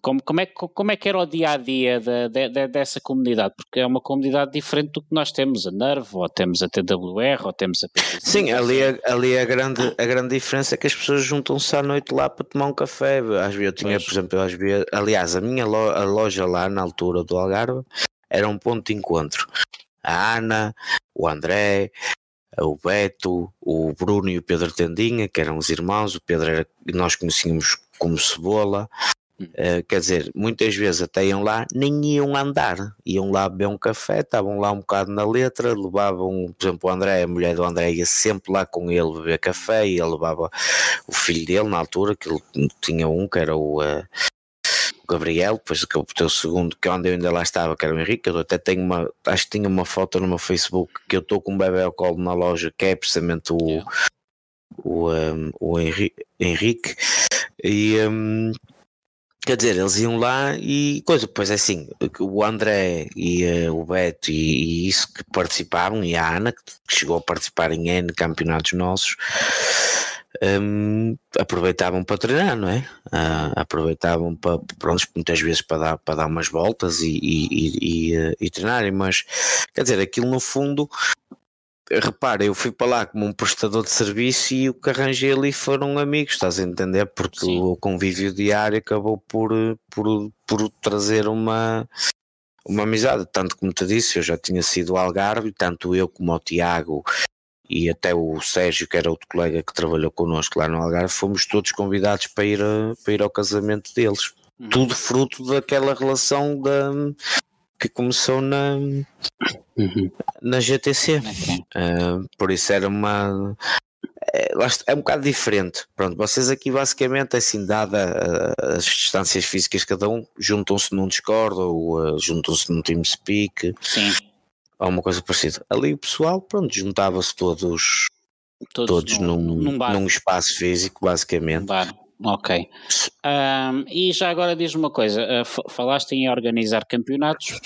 como, como, é, como é que era o dia a dia de, de, de, dessa comunidade? Porque é uma comunidade diferente do que nós temos a Nerve, ou temos a TWR, ou temos a PTC. Sim, ali, a, ali a, grande, a grande diferença é que as pessoas juntam-se à noite lá para tomar um café. Às vezes eu tinha, pois. por exemplo, às vezes, aliás, a minha lo, a loja lá na altura do Algarve era um ponto de encontro. A Ana, o André, o Beto, o Bruno e o Pedro Tendinha, que eram os irmãos, o Pedro era, nós conhecíamos como Cebola, Uh, quer dizer, muitas vezes até iam lá, nem iam andar, iam lá beber um café, estavam lá um bocado na letra, levavam, por exemplo, o André, a mulher do André ia sempre lá com ele beber café e ele levava o filho dele na altura, que ele tinha um que era o, uh, Gabriel, depois acabou por ter o segundo, que é onde eu ainda lá estava, que era o Henrique. Eu até tenho uma, acho que tinha uma foto no meu Facebook que eu estou com um bebê ao colo na loja, que é precisamente o, yeah. o, um, o Henrique. E um, quer dizer, eles iam lá e coisa, pois é assim, o André e uh, o Beto e, e, isso que participavam, e a Ana, que chegou a participar em N campeonatos nossos um, aproveitavam para treinar, não é? Uh, aproveitavam para, pronto, muitas vezes para dar, para dar umas voltas e, e, e, e, e treinarem, mas quer dizer, aquilo no fundo repara, eu fui para lá como um prestador de serviço e o que arranjei ali foram amigos, estás a entender? Porque Sim. o convívio diário acabou por, por, por trazer uma, uma amizade. Tanto como te disse, eu já tinha sido Algarve, tanto eu como o Tiago e até o Sérgio, que era outro colega que trabalhou connosco lá no Algarve, fomos todos convidados para ir, para ir ao casamento deles. Uhum. Tudo fruto daquela relação da, que começou na, uhum. na GTC. Uh, por isso era uma. É, é, um bocado diferente. Pronto, vocês aqui basicamente, assim, dada as distâncias físicas cada um, juntam-se num Discord ou uh, juntam-se num TeamSpeak. Sim alguma coisa parecida. Ali o pessoal, pronto, juntava-se todos Todos, todos num, num, num, espaço físico, basicamente. Um bar. Ok. Um, e já agora diz uma coisa: uh, falaste em organizar campeonatos.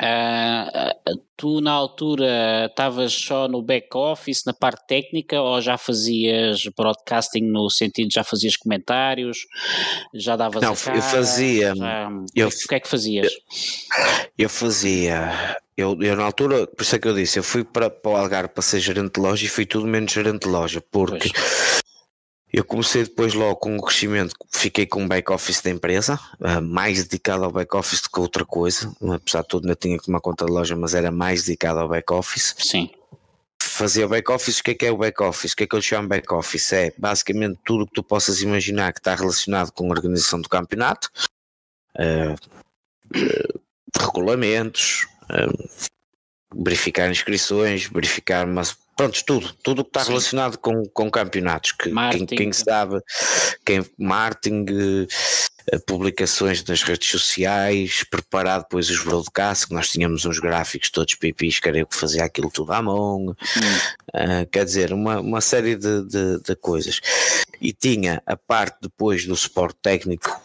Uh, tu na altura estavas só no back office, na parte técnica, ou já fazias broadcasting no sentido já fazias comentários, já davas Não, cara, eu fazia. Já, eu, o que é que fazias? Eu, eu fazia. Eu, eu, na altura, por isso é que eu disse, eu fui para, para o Algarve para ser gerente de loja e fui tudo menos gerente de loja, porque pois. Eu comecei depois logo com o crescimento, fiquei com o back-office da empresa, uh, mais dedicado ao back-office do que outra coisa, apesar de tudo ainda tinha que uma conta de loja, mas era mais dedicado ao back-office. Sim. Fazia o back-office, o que é que é o back-office? O que é que eu chamo back-office? É basicamente tudo o que tu possas imaginar que está relacionado com a organização do campeonato, uh, uh, regulamentos, verificar inscrições, verificar mas pronto, tudo, tudo que está Sim. relacionado com, com campeonatos, que quem, quem sabe, quem marketing, eh, publicações nas redes sociais, preparar depois os broadcasts, que nós tínhamos uns gráficos todos pipis, que era eu que fazia aquilo tudo à mão, uh, quer dizer, uma, uma série de, de, de coisas. E tinha a parte depois do suporte técnico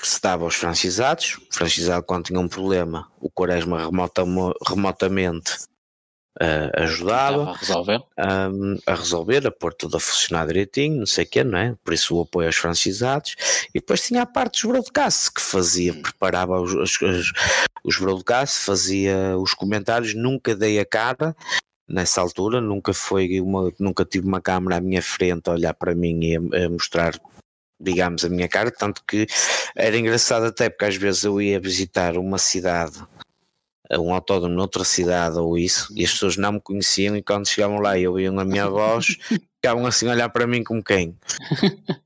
que se dava aos francizados. O francizado, quando tinha um problema, o Quaresma remotamente uh, ajudava a resolver. Um, a resolver, a pôr tudo a funcionar direitinho, não sei o quê, não é? Por isso o apoio aos francizados. E depois tinha a parte dos broadcasts, que fazia, preparava os, os, os broadcasts, fazia os comentários, nunca dei a cara nessa altura, nunca foi uma, nunca tive uma câmera à minha frente a olhar para mim e a, a mostrar digamos, a minha cara, tanto que era engraçado até porque às vezes eu ia visitar uma cidade, um autódromo noutra cidade ou isso, e as pessoas não me conheciam e quando chegavam lá e ouviam a minha voz, ficavam assim a olhar para mim como quem?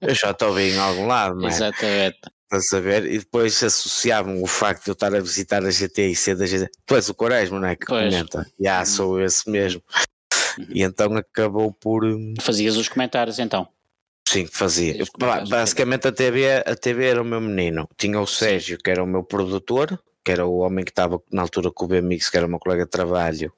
Eu já estou bem em algum lado, não é? Exatamente. Estás a ver? E depois associavam o facto de eu estar a visitar a GT e ser da GT. Tu és o Quaresma, não é? Que pois. comenta. Já, yeah, sou esse mesmo. Uhum. E então acabou por. Hum, Fazias os comentários então? Sim, fazia. Basicamente a TV, a TV era o meu menino. Tinha o Sérgio, que era o meu produtor, que era o homem que estava na altura com o BMX, que era o meu colega de trabalho,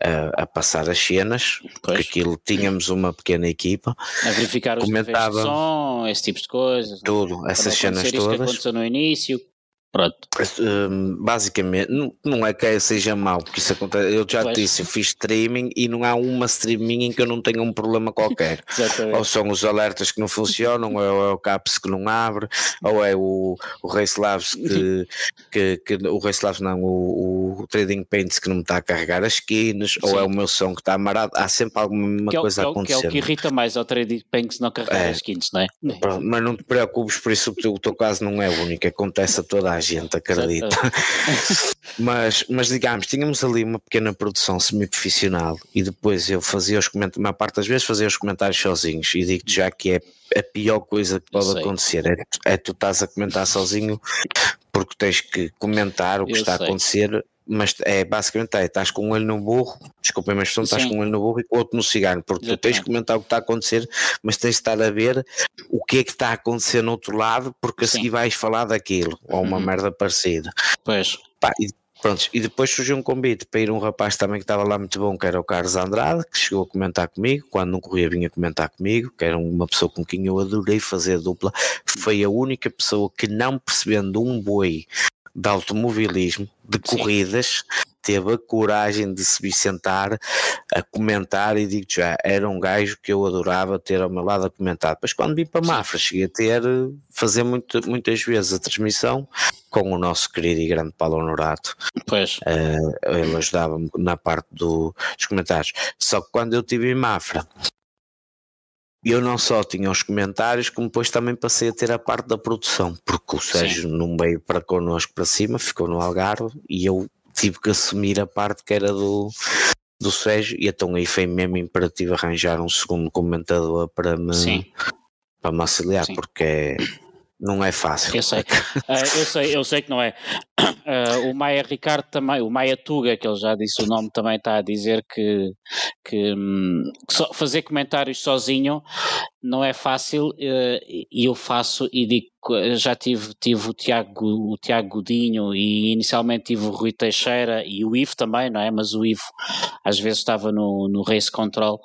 a, a passar as cenas, porque aquilo tínhamos uma pequena equipa. A verificar os comentava, som, esse tipo de coisas. Tudo, essas cenas todas. que aconteceu no início. Pronto. Hum, basicamente, não, não é que seja mau, porque isso acontece. Eu já pois. disse, eu fiz streaming e não há uma streaming em que eu não tenha um problema qualquer. ou são os alertas que não funcionam, ou é o CAPS que não abre, ou é o, o Race Labs que, que, que, o Race Labs não, o, o Trading Paints que não me está a carregar as skins, Sim. ou é o meu som que está amarado. Há sempre alguma é, coisa que a acontecer. Que é o que irrita mais ao Trading Paints não carregar é. as skins, não é? Mas não te preocupes, por isso o teu, o teu caso não é único, acontece a toda a a gente acredita. mas, mas digamos, tínhamos ali uma pequena produção semi-profissional e depois eu fazia os comentários, a parte das vezes fazia os comentários sozinhos e digo-te já que é a pior coisa que pode acontecer é, é tu estás a comentar sozinho porque tens que comentar o que eu está sei. a acontecer mas é basicamente é, estás com um olho no burro, desculpem, mas estás com um olho no burro e com outro no cigarro, porque tu tens que comentar o que está a acontecer, mas tens de estar a ver o que é que está a acontecer no outro lado, porque a seguir vais falar daquilo, ou uma uhum. merda parecida. Pois. Pá, e, pronto, e depois surgiu um convite para ir um rapaz também que estava lá muito bom, que era o Carlos Andrade, que chegou a comentar comigo, quando não corria vinha comentar comigo, que era uma pessoa com quem eu adorei fazer dupla, foi a única pessoa que não percebendo um boi de automobilismo, de Sim. corridas, teve a coragem de se sentar a comentar e digo já, era um gajo que eu adorava ter ao meu lado a comentar. Depois quando vim para Mafra cheguei a ter, fazer muito, muitas vezes a transmissão com o nosso querido e grande Paulo Honorato. Pois. Uh, ele ajudava-me na parte do, dos comentários. Só que quando eu estive em Mafra, eu não só tinha os comentários, como depois também passei a ter a parte da produção, porque o Sérgio Sim. não veio para connosco para cima, ficou no Algarve e eu tive que assumir a parte que era do, do Sérgio, e então aí foi mesmo imperativo arranjar um segundo comentador para me, Sim. para me auxiliar, Sim. porque é não é fácil. Eu sei, uh, eu sei, eu sei que não é. Uh, o Maia Ricardo também, o Maia Tuga, que ele já disse o nome, também está a dizer que, que, hum, que fazer comentários sozinho não é fácil uh, e eu faço e digo já tive, tive o, Tiago, o Tiago Godinho e inicialmente tive o Rui Teixeira e o Ivo também, não é? Mas o Ivo às vezes estava no, no Race Control.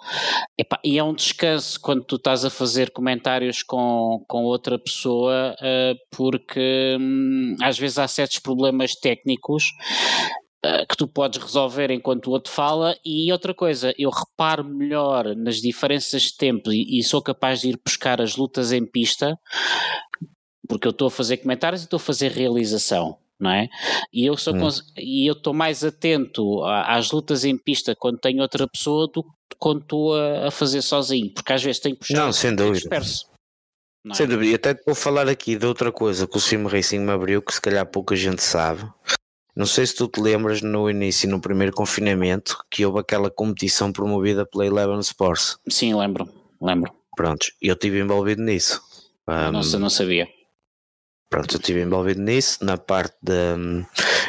Epá, e é um descanso quando tu estás a fazer comentários com, com outra pessoa, uh, porque hum, às vezes há certos problemas técnicos eh, que tu podes resolver enquanto o outro fala. E outra coisa, eu reparo melhor nas diferenças de tempo e, e sou capaz de ir buscar as lutas em pista, porque eu estou a fazer comentários e estou a fazer realização. Não é? E eu sou hum. e eu estou mais atento às lutas em pista quando tenho outra pessoa do que quando estou a, a, fazer sozinho, porque às vezes tenho que puxar não, sem dúvida. disperso. Não é? Sem dúvida, e até vou falar aqui de outra coisa que o Sim Racing me abriu, que se calhar pouca gente sabe, não sei se tu te lembras no início, no primeiro confinamento, que houve aquela competição promovida pela Eleven Sports. Sim, lembro, lembro. Pronto, eu estive envolvido nisso. Um, Nossa, não sabia. Pronto, eu estive envolvido nisso, na parte de,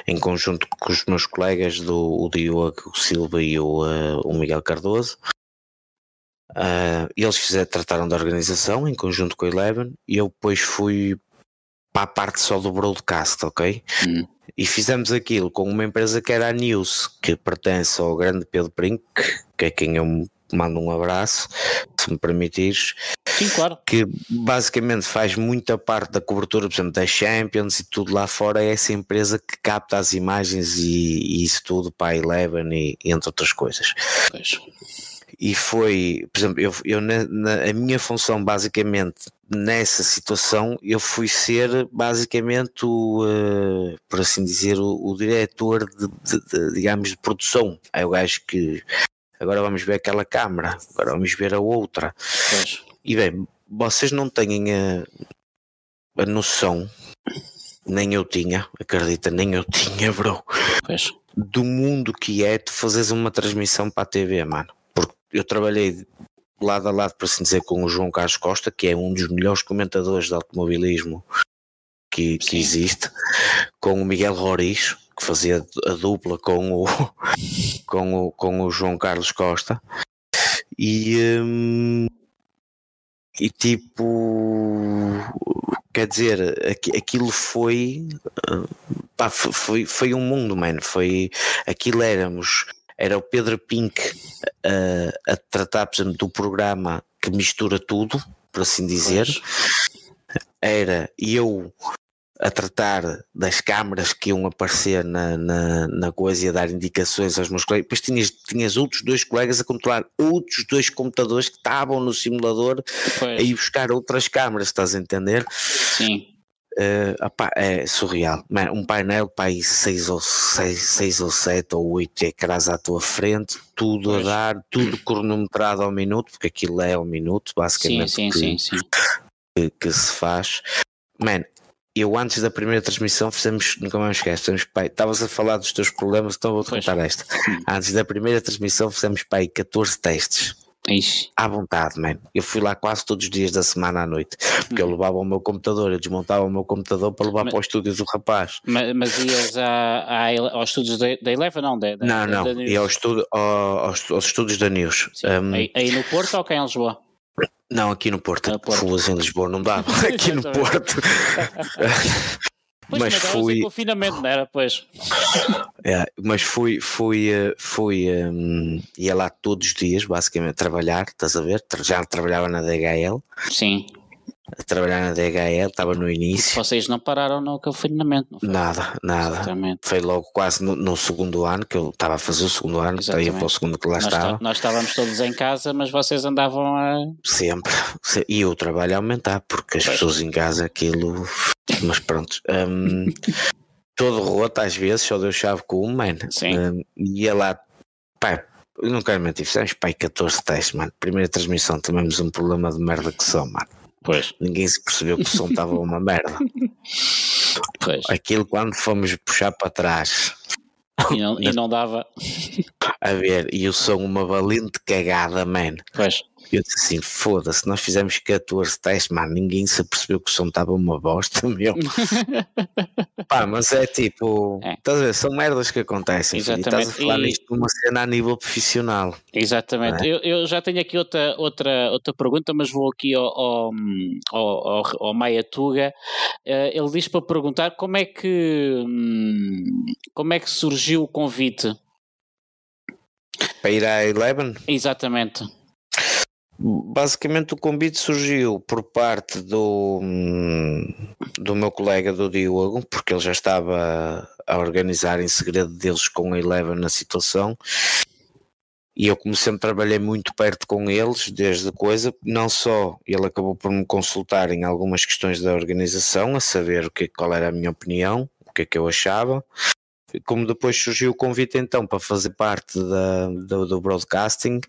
em conjunto com os meus colegas do o Diogo Silva e o, uh, o Miguel Cardoso. Uh, eles fizeram, trataram da organização em conjunto com a Eleven e eu depois fui para a parte só do broadcast, ok? Hum. E fizemos aquilo com uma empresa que era a News, que pertence ao grande Pedro Princk, que é quem eu mando um abraço, se me permitires. Sim, claro. Que basicamente faz muita parte da cobertura, por exemplo, das Champions e tudo lá fora, é essa empresa que capta as imagens e, e isso tudo para a Eleven e entre outras coisas. Pois e foi, por exemplo, eu, eu na, na, a minha função basicamente nessa situação eu fui ser basicamente o, uh, por assim dizer, o, o diretor de, de, de, digamos, de produção. É o gajo que agora vamos ver aquela câmara, agora vamos ver a outra. Pois. E bem, vocês não têm a, a noção, nem eu tinha, acredita, nem eu tinha, bro, pois. do mundo que é de fazeres uma transmissão para a TV, mano eu trabalhei lado a lado, por assim dizer, com o João Carlos Costa, que é um dos melhores comentadores de automobilismo que, que existe, com o Miguel Roriz, que fazia a dupla com o, com o, com o João Carlos Costa, e, hum, e tipo, quer dizer, aquilo foi, pá, foi, foi um mundo, mano, foi, aquilo éramos era o Pedro Pink uh, a tratar, por exemplo, do programa que mistura tudo, por assim dizer. Era eu a tratar das câmaras que iam aparecer na, na, na coisa e a dar indicações aos meus colegas. Depois tinhas, tinhas outros dois colegas a controlar outros dois computadores que estavam no simulador pois. a ir buscar outras câmaras, estás a entender? Sim. Uh, opa, é surreal. Um painel para aí 6 ou 6 ou 7 ou 8 ecrãs à tua frente, tudo pois. a dar, tudo cronometrado ao minuto, porque aquilo é ao minuto, basicamente. Sim, sim, que, sim, sim. Que, que, se faz. Man, eu antes da primeira transmissão fizemos, nunca mais esquece, estavas a falar dos teus problemas, então vou-te contar esta. Antes da primeira transmissão fizemos pai 14 testes Ixi. À vontade, man. Eu fui lá quase todos os dias da semana à noite, porque eu uhum. levava o meu computador, eu desmontava o meu computador para levar mas, para os estúdios do rapaz. Mas, mas ias a, a, aos estúdios da, Eleven, não? Da, da, não, não, ia ao estúdio, aos, aos estúdios da News. Um, aí, aí, no Porto ou cá em Lisboa? Não, aqui no Porto. No Porto. Fulas em Lisboa não dava. Aqui no Porto. Pois, mas fui confinamento, não era? Pois. É, mas fui, fui, eh, fui um, ia lá todos os dias, basicamente, trabalhar, estás a ver? Já trabalhava na DHL. Sim a trabalhar na DHL, estava no início. Vocês não pararam no confinamento? Nada, nada. Exatamente. Foi logo quase no, no, segundo ano que eu estava a fazer o segundo ano, ia para o segundo que lá nós estava. Nós estávamos todos em casa, mas vocês andavam a. Sempre. E o trabalho a aumentar, porque as pois. pessoas em casa aquilo. Mas pronto. Um, todo roto às vezes, só deu chave com um, mano. Sim. Um, ia lá, pá, eu não quero mentir, fizemos pai 14 testes, mano. Primeira transmissão, tivemos um problema de merda que só, mano. Pois. Ninguém se percebeu que o som estava uma merda. Pois. Aquilo quando fomos puxar para trás. E não, e não dava. A ver, e o som uma valente cagada, man. Pois. Eu disse assim: foda-se, nós fizemos 14 testes, mano, ninguém se percebeu que o som estava uma bosta, meu. Pá, mas é tipo, é. Estás a ver, são merdas que acontecem. Exatamente. Filho, estás a falar e... nisto de uma cena a nível profissional. Exatamente. É? Eu, eu, já tenho aqui outra, outra, outra pergunta, mas vou aqui ao, ao, ao, ao Maia Tuga. Uh, ele diz para perguntar como é que hum, como é que surgiu o convite para ir à Eleven? Exatamente. Basicamente o convite surgiu por parte do, do meu colega do Diogo, porque ele já estava a organizar em segredo deles com a Eleven na situação. E eu, como sempre, trabalhei muito perto com eles, desde coisa, não só ele acabou por me consultar em algumas questões da organização, a saber o que, qual era a minha opinião, o que é que eu achava, como depois surgiu o convite então para fazer parte da, do, do broadcasting,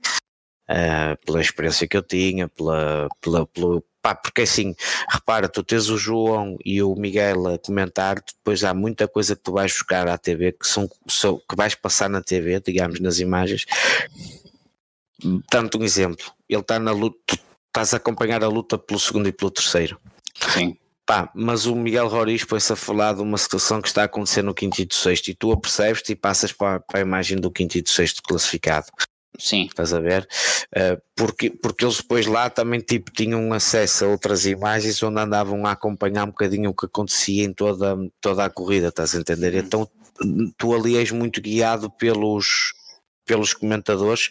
uh, pela experiência que eu tinha, pela, pela, pelo, pá, porque assim, repara, tu tens o João e o Miguel a comentar, depois há muita coisa que tu vais buscar à TV, que, são, são, que vais passar na TV, digamos, nas imagens. Tanto um exemplo, ele está na luta, estás a acompanhar a luta pelo segundo e pelo terceiro. Sim. Pá, mas o Miguel Roriz põe-se a falar de uma situação que está a acontecer no quinto e do sexto e tu a percebes-te e passas para, para a imagem do quinto e do sexto classificado. Sim. Estás a ver? Uh, porque, porque eles depois lá também tipo, tinham acesso a outras imagens onde andavam a acompanhar um bocadinho o que acontecia em toda, toda a corrida, estás a entender? Uhum. Então tu ali és muito guiado pelos, pelos comentadores,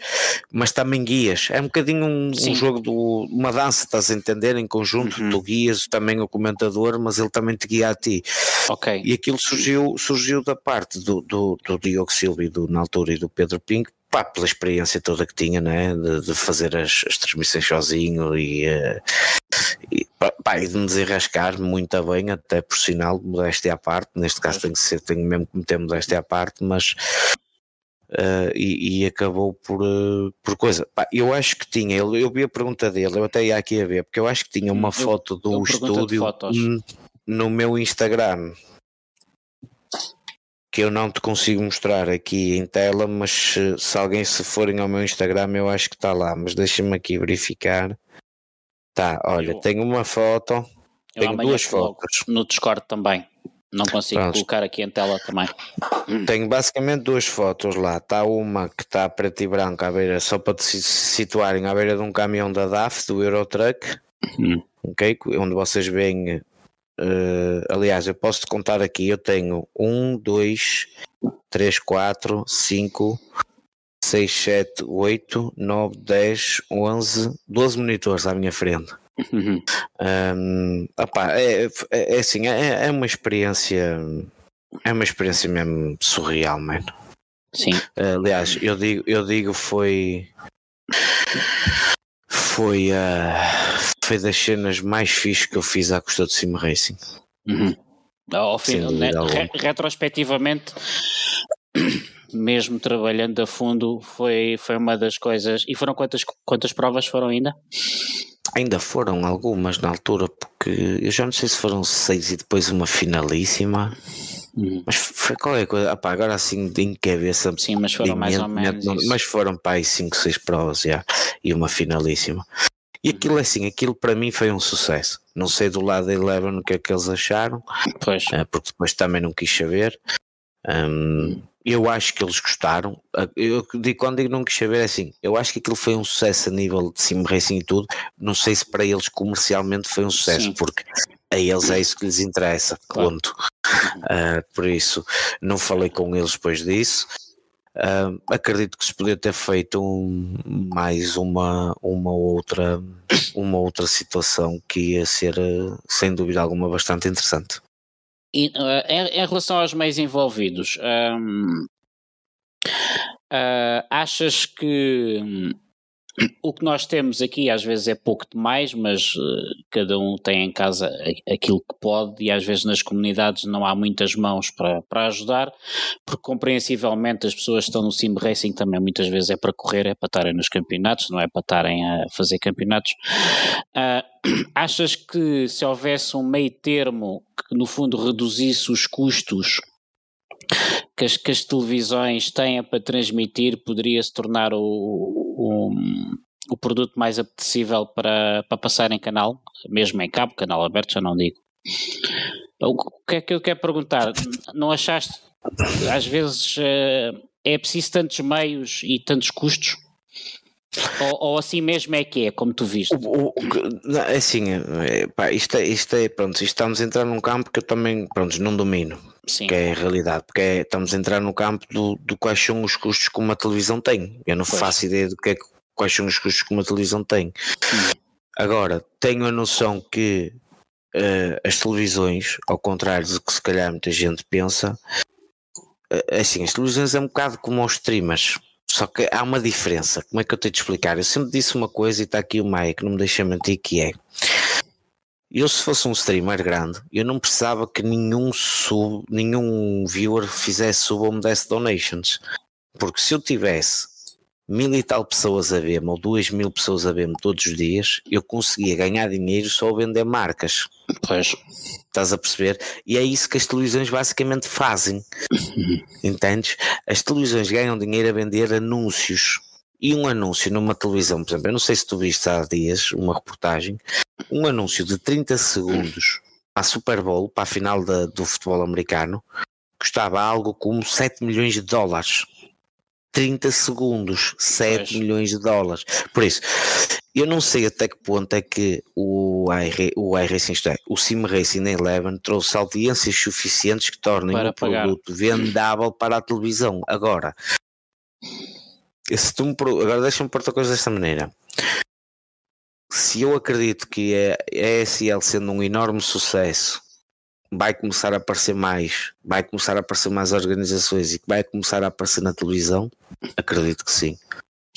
mas também guias. É um bocadinho um, um jogo, de uma dança, estás a entender? Em conjunto, uhum. tu guias também o comentador, mas ele também te guia a ti. Ok. E aquilo surgiu, surgiu da parte do, do, do Diogo Silva e do, na altura e do Pedro Pinto, pá, pela experiência toda que tinha, né? de, de fazer as, as, transmissões sozinho e, uh, e, pá, e de me desenrascar muito bem, até por sinal, modéstia à parte, neste caso tenho que ser, tenho mesmo que meter modéstia à parte, mas Uh, e, e, acabou por, uh, por coisa. Pá, eu acho que tinha, eu, eu vi a pergunta dele, eu até ia aqui a ver, porque eu acho que tinha uma eu, foto do estúdio no meu Instagram que eu não te consigo mostrar aqui em tela, mas se, se alguém se forem ao meu Instagram eu acho que está lá, mas deixa-me aqui verificar. Tá, olha, eu, tenho uma foto, tenho duas fotos. No Discord também. Não consigo Pronto. colocar aqui em tela também. Tenho basicamente duas fotos lá. Está uma que está preta e branca à beira, só para se situarem à beira de um caminhão da DAF, do Eurotruck, uhum. ok? Onde vocês veem. Uh, aliás, eu posso te contar aqui. Eu tenho um, dois, três, quatro, cinco, 6, 7, 8, 9, 10, 11, 12 monitores à minha frente. Uhum. Um, opa, é, é, é assim, é, é uma experiência, é uma experiência mesmo surreal, mano. Sim. aliás, eu digo, eu digo foi foi, uh, foi das cenas mais fixas que eu fiz à custa do Sim Racing. Uhum. Ao fim, né, re, retrospectivamente, mesmo trabalhando a fundo, foi, foi uma das coisas. E foram quantas, quantas provas foram ainda? Ainda foram algumas na altura, porque eu já não sei se foram seis e depois uma finalíssima. Uhum. Mas foi qualquer coisa, Apá, agora assim em cabeça. Sim, mas foram mais ou menos. Não, mas foram para aí 5, 6 provas já, e uma finalíssima. E aquilo assim, aquilo para mim foi um sucesso. Não sei do lado da Eleven o que é que eles acharam, pois. Eh, porque depois também não quis saber. Um, eu acho que eles gostaram. Eu digo, quando digo não quis saber, é assim, eu acho que aquilo foi um sucesso a nível de sim racing e tudo. Não sei se para eles comercialmente foi um sucesso, Sim. porque a eles é isso que lhes interessa, claro. ponto. Uh, por isso, não falei com eles depois disso. Uh, acredito que se podia ter feito um, mais uma, uma, outra, uma outra situação que ia ser, sem dúvida alguma, bastante interessante. E, uh, em, em, relação aos meios envolvidos, um, uh, achas que um, o que nós temos aqui às vezes é pouco demais, mas uh, cada um tem em casa aquilo que pode e às vezes nas comunidades não há muitas mãos para, para ajudar, porque compreensivelmente as pessoas estão no sim racing também muitas vezes é para correr, é para estarem nos campeonatos, não é para estarem a fazer campeonatos. Uh, achas que se houvesse um meio termo que no fundo reduzisse os custos que as, que as televisões têm para transmitir poderia se tornar o, o, produto mais apetecível para, para passar em canal, mesmo em cabo, canal aberto, já não digo. O que é que eu quero perguntar? Não achaste, às vezes, eh, é preciso tantos meios e tantos custos? Ou, ou, assim mesmo é que é, como tu viste? O, o, é assim, é, pá, isto, é, isto é, pronto, isto estamos a entrar num campo que eu também, pronto, não domino, Sim. que é a realidade, porque é, estamos a entrar no campo do, do quais são os custos que uma televisão tem. Eu não pois. faço ideia do que é, quais são os custos que uma televisão tem. Hum. Agora, tenho a noção que uh, as televisões, ao contrário do que se calhar muita gente pensa, uh, assim, as televisões é um bocado como os streamers só que há uma diferença. Como é que eu tenho de explicar? Eu sempre disse uma coisa e está aqui o Maia que não me deixa mentir que é. Eu se fosse um streamer grande, eu não precisava que nenhum sub, nenhum viewer fizesse sub ou me desse donations. Porque se eu tivesse mil e tal pessoas a ver-me ou duas mil pessoas a ver-me todos os dias, eu conseguia ganhar dinheiro só a vender marcas. Pois. Estás a perceber? E é isso que as televisões basicamente fazem. Entendes? As televisões ganham dinheiro a vender anúncios. E um anúncio numa televisão, por exemplo, eu não sei se tu viste há dias uma reportagem, um anúncio de 30 segundos para a Super Bowl, para a final da, do futebol americano, custava algo como 7 milhões de dólares. 30 segundos, 7 pois. milhões de dólares. Por isso, eu não sei até que ponto é que o, iR, o iRacing, isto é, o Sim Racing Eleven trouxe audiências suficientes que tornem para o pagar. produto vendável para a televisão. Agora, se tu me, agora deixa-me pôr a coisa desta maneira. Se eu acredito que a ESL sendo um enorme sucesso vai começar a aparecer mais, vai começar a aparecer mais organizações e que vai começar a aparecer na televisão, acredito que sim.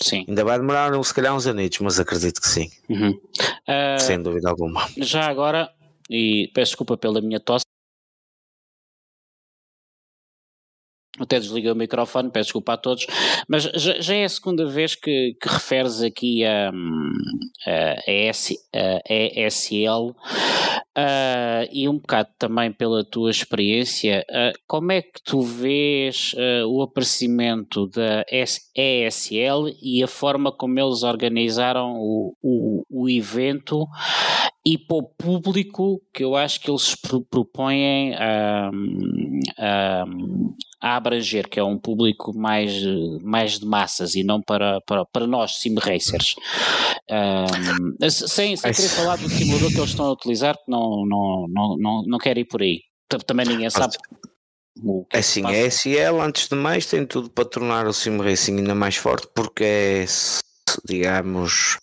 Sim. Ainda vai demorar se calhar uns anitos, mas acredito que sim. Uhum. Uh, Sem dúvida alguma. Já agora, e peço desculpa pela minha tosse, até desliguei o microfone, peço desculpa a todos, mas já, já é a segunda vez que, que referes aqui a, a, ES, a ESL uh, e um bocado também pela tua experiência, uh, como é que tu vês uh, o aparecimento da ESL e a forma como eles organizaram o, o, o evento e para o público que eu acho que eles propõem a, a, abranger, que é um público mais, mais de massas e não para, para, para nós, sim racers. Um, sem, sem querer falar do simulador que eles estão a utilizar, que não, não, não, não, não quero ir por aí. Também ninguém sabe. O que é assim, a SL, antes de mais, tem tudo para tornar o Sim Racing ainda mais forte, porque é, digamos,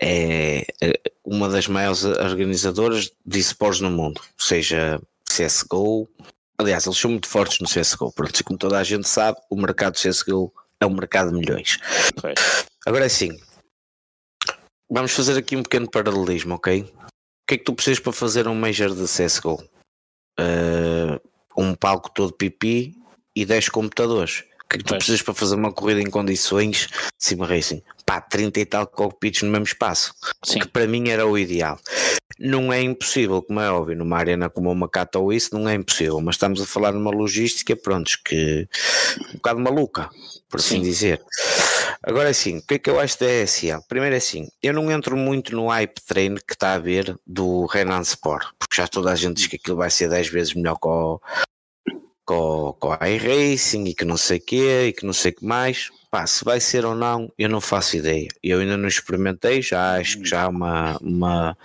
é, é uma das maiores organizadoras de esportes no mundo, seja CSGO, aliás, eles são muito fortes no CSGO, pronto, como toda a gente sabe, o mercado de CSGO é um mercado de milhões. Agora é assim, vamos fazer aqui um pequeno paralelismo, ok? O que é que tu precisas para fazer um Major de CSGO? Uh, um palco todo pipi e 10 computadores que, que tu precisas para fazer uma corrida em condições Sim Racing? Pá, 30 e tal cockpits no mesmo espaço. Sim. Que para mim era o ideal. Não é impossível, como é óbvio, numa arena como uma Cata ou isso, não é impossível, mas estamos a falar numa logística, pronto, que um bocado maluca, por assim Sim. dizer. Agora assim, o que é que eu acho da ESL? Primeiro é assim, eu não entro muito no hype train que está a ver do Renan Sport, porque já toda a gente diz que aquilo vai ser 10 vezes melhor que o, com, com a iRacing e que não sei o quê e que não sei o que mais. Pá, se vai ser ou não, eu não faço ideia. Eu ainda não experimentei, já acho que já há uma, uma,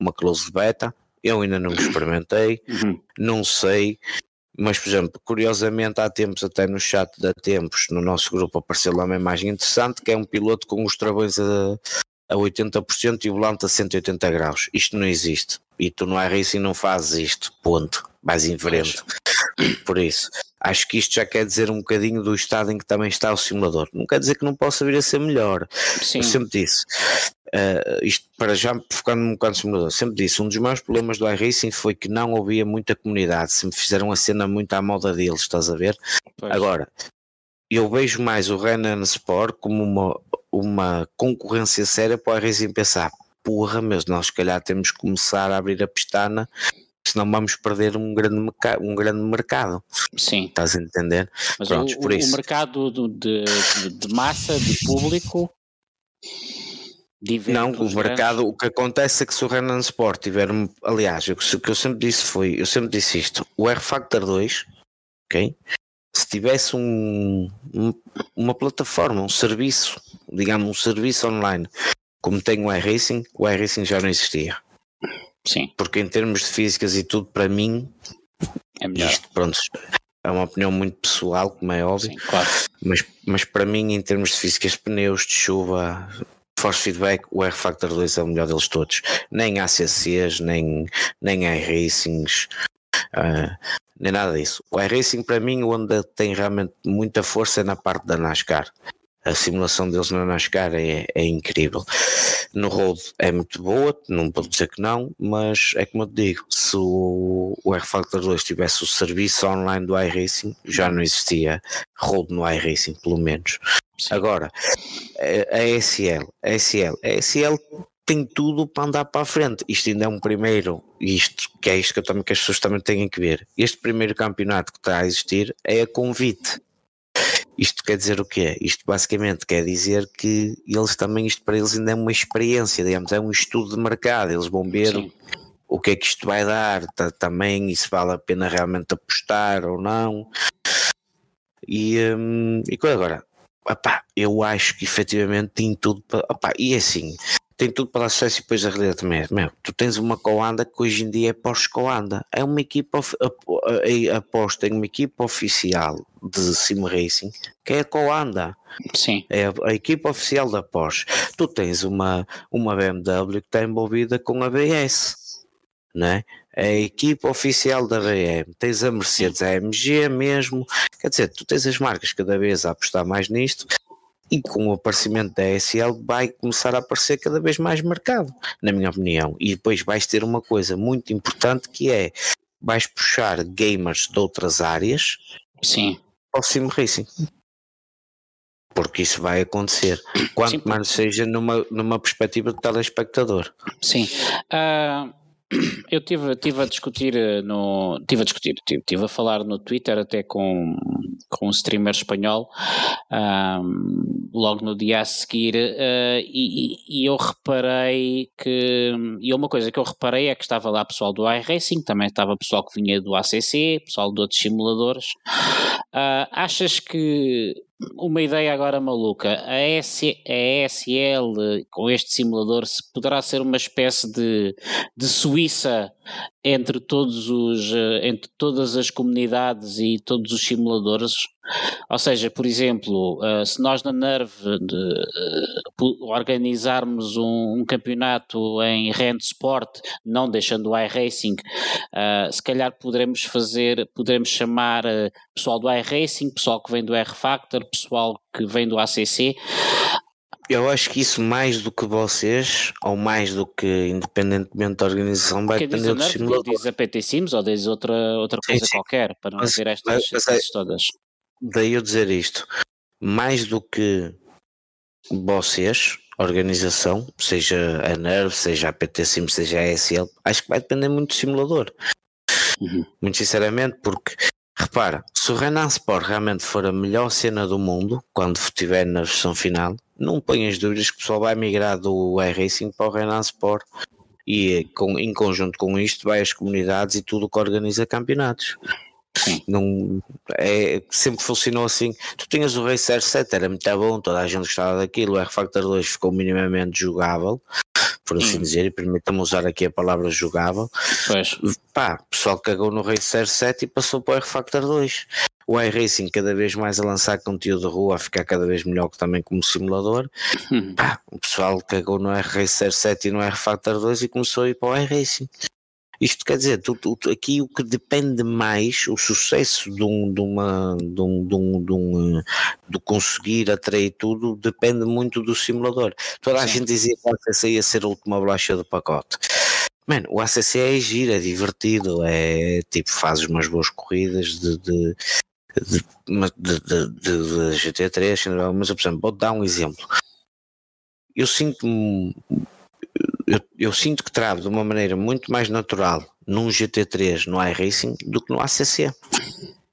uma close beta. Eu ainda não experimentei, uhum. não sei. Mas, por exemplo, curiosamente, há tempos, até no chat da Tempos, no nosso grupo, apareceu lá uma imagem interessante que é um piloto com os travões a, a 80% e o volante a 180 graus. Isto não existe. E tu no iRacing não fazes isto. Ponto. Mais em frente. Por isso, acho que isto já quer dizer um bocadinho do estado em que também está o simulador. Não quer dizer que não possa vir a ser melhor. Sim. Eu sempre disse, uh, isto para já focando um bocado no simulador, sempre disse, um dos maiores problemas do iRacing foi que não havia muita comunidade, sempre fizeram a cena muito à moda deles, estás a ver? Pois. Agora, eu vejo mais o Renan Sport como uma, uma concorrência séria para o iRacing pensar, porra, mas nós se calhar temos que começar a abrir a pestana senão vamos perder um grande, um grande mercado. Sim. Estás a entender? Mas Prontos, o, por isso. o mercado de, de, de, massa, de público, Não, o mercado, grandes. o que acontece é que se o Renan Sport tiver, aliás, o que eu sempre disse foi, eu sempre disse isto, o R Factor 2, ok? Se tivesse um, um, uma plataforma, um serviço, digamos um serviço online, como tem o iRacing, o iRacing já não existia. Sim. Porque em termos de físicas e tudo, para mim, é melhor. Isto, pronto, é uma opinião muito pessoal, como é óbvio. Sim, claro. Mas, mas para mim, em termos de físicas, pneus, de chuva, force feedback, o R Factor 2 é o melhor deles todos. Nem ACCs, nem, nem iRacings, uh, nem nada disso. O iRacing, para mim, onde tem realmente muita força é na parte da NASCAR a simulação deles na NASCAR é, é incrível. No road é muito boa, não posso dizer que não, mas é como eu te digo, se o, o R-Factor 2 tivesse o serviço online do iRacing, já não existia road no iRacing, pelo menos. Sim. Agora, a SL, a SL, a SL tem tudo para andar para a frente. Isto ainda é um primeiro, isto que é isto que, eu também, que as pessoas também têm que ver. Este primeiro campeonato que está a existir é a convite. Isto quer dizer o quê? Isto basicamente quer dizer que eles também, isto para eles ainda é uma experiência, digamos, é um estudo de mercado, eles vão ver Sim. o que é que isto vai dar também e se vale a pena realmente apostar ou não. E, hum, e agora, opá, eu acho que efetivamente tem tudo para. Opá, e é assim, tem tudo para dar sucesso e depois a realidade também é, meu, tu tens uma Coanda que hoje em dia é pós-Coanda, é uma equipa aposta em uma equipa oficial de Sim Racing que é a Coanda. Sim. É a, a, equipa oficial da Porsche. Tu tens uma, uma BMW que está envolvida com a BS, né? É a equipa oficial da BM, tens a Mercedes, a AMG mesmo, quer dizer, tu tens as marcas cada vez a apostar mais nisto e com o aparecimento da SL vai começar a aparecer cada vez mais mercado, na minha opinião. E depois vais ter uma coisa muito importante que é vais puxar gamers de outras áreas Sim. ao sim racing. Porque isso vai acontecer, quanto Sim, mais seja numa, numa perspectiva de telespectador. Sim. Uh eu tive, tive a discutir eh, no. Tive a discutir, tive, tive a falar no Twitter até com, com um streamer espanhol um, logo no dia a seguir uh, e, e, eu reparei que. E uma coisa que eu reparei é que estava lá pessoal do iRacing, também estava pessoal que vinha do ACC, pessoal de outros simuladores. Uh, achas que uma ideia agora maluca. A, S, a ESL com este simulador poderá ser uma espécie de, de Suíça entre todos os eh, entre todas as comunidades e todos os simuladores ou seja, por exemplo, uh, se nós na Nerve de, uh, organizarmos um, um, campeonato em Rent Sport, não deixando o iRacing, uh, se calhar poderemos fazer, poderemos chamar pessoal do iRacing, pessoal que vem do R-Factor, pessoal que vem do ACC, eu acho que isso mais do que vocês, ou mais do que independentemente da organização, vai Porque depender do simulador. Diz a PT Sims ou diz outra, outra coisa sim, sim. qualquer, para não mas, estas mas, mas é, todas. Daí eu dizer isto, mais do que vocês, organização, seja a NERV, seja a PT Sims, seja a ASL, acho que vai depender muito do simulador. Uhum. Muito sinceramente, porque repara, se o Renan Sport realmente for a melhor cena do mundo, quando estiver na versão final, não ponhas dúvidas que o pessoal vai migrar do iRacing para o Renan Sport e com, em conjunto com isto vai as comunidades e tudo que organiza campeonatos. Sim. Não, é, sempre funcionou assim. Tu tinhas o Racer 7, era muito bom, toda a gente gostava daquilo. O R-Factor 2 ficou minimamente jogável, por assim hum. dizer, e permita-me usar aqui a palavra jogável. Pois. Pá, o pessoal cagou no Racer 7 e passou para o R-Factor 2 o iRacing cada vez mais a lançar conteúdo de rua, a ficar cada vez melhor também como simulador. Hum. Pá, o pessoal cagou no R-Racer 7 e no R-Factor 2 e começou a ir para o iRacing. Isto quer dizer, tu, tu, aqui o que depende mais, o sucesso de, um, de uma de, um, de, um, de, um, de conseguir atrair tudo, depende muito do simulador. Toda a Sim. gente dizia que o ACC ia ser a última bolacha do pacote. Mano, o ACC é giro, é divertido, é tipo, fazes umas boas corridas de, de, de, de, de, de GT3, mas por exemplo, vou dar um exemplo. Eu sinto eu, eu, sinto que travo de uma maneira muito mais natural num GT3 no iRacing do que no ACC.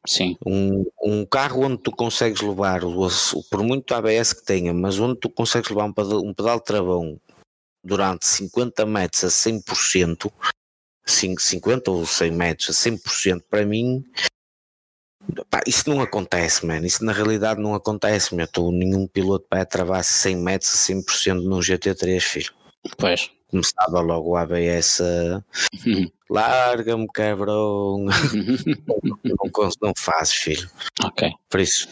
Sim. Um, um carro onde tu consegues levar, o, por muito ABS que tenha, mas onde tu consegues levar um pedal, um pedal de travão durante 50 metros a 100%, 50 ou 100 metros a 100%, para mim, pá, isso não acontece, mano. Isso na realidade não acontece, meu. Tô, nenhum piloto vai travar 100 metros a 100% num GT3, filho. Pois. Começava logo o ABS a larga-me cabrão. Não, não fazes filho. Ok. Por isso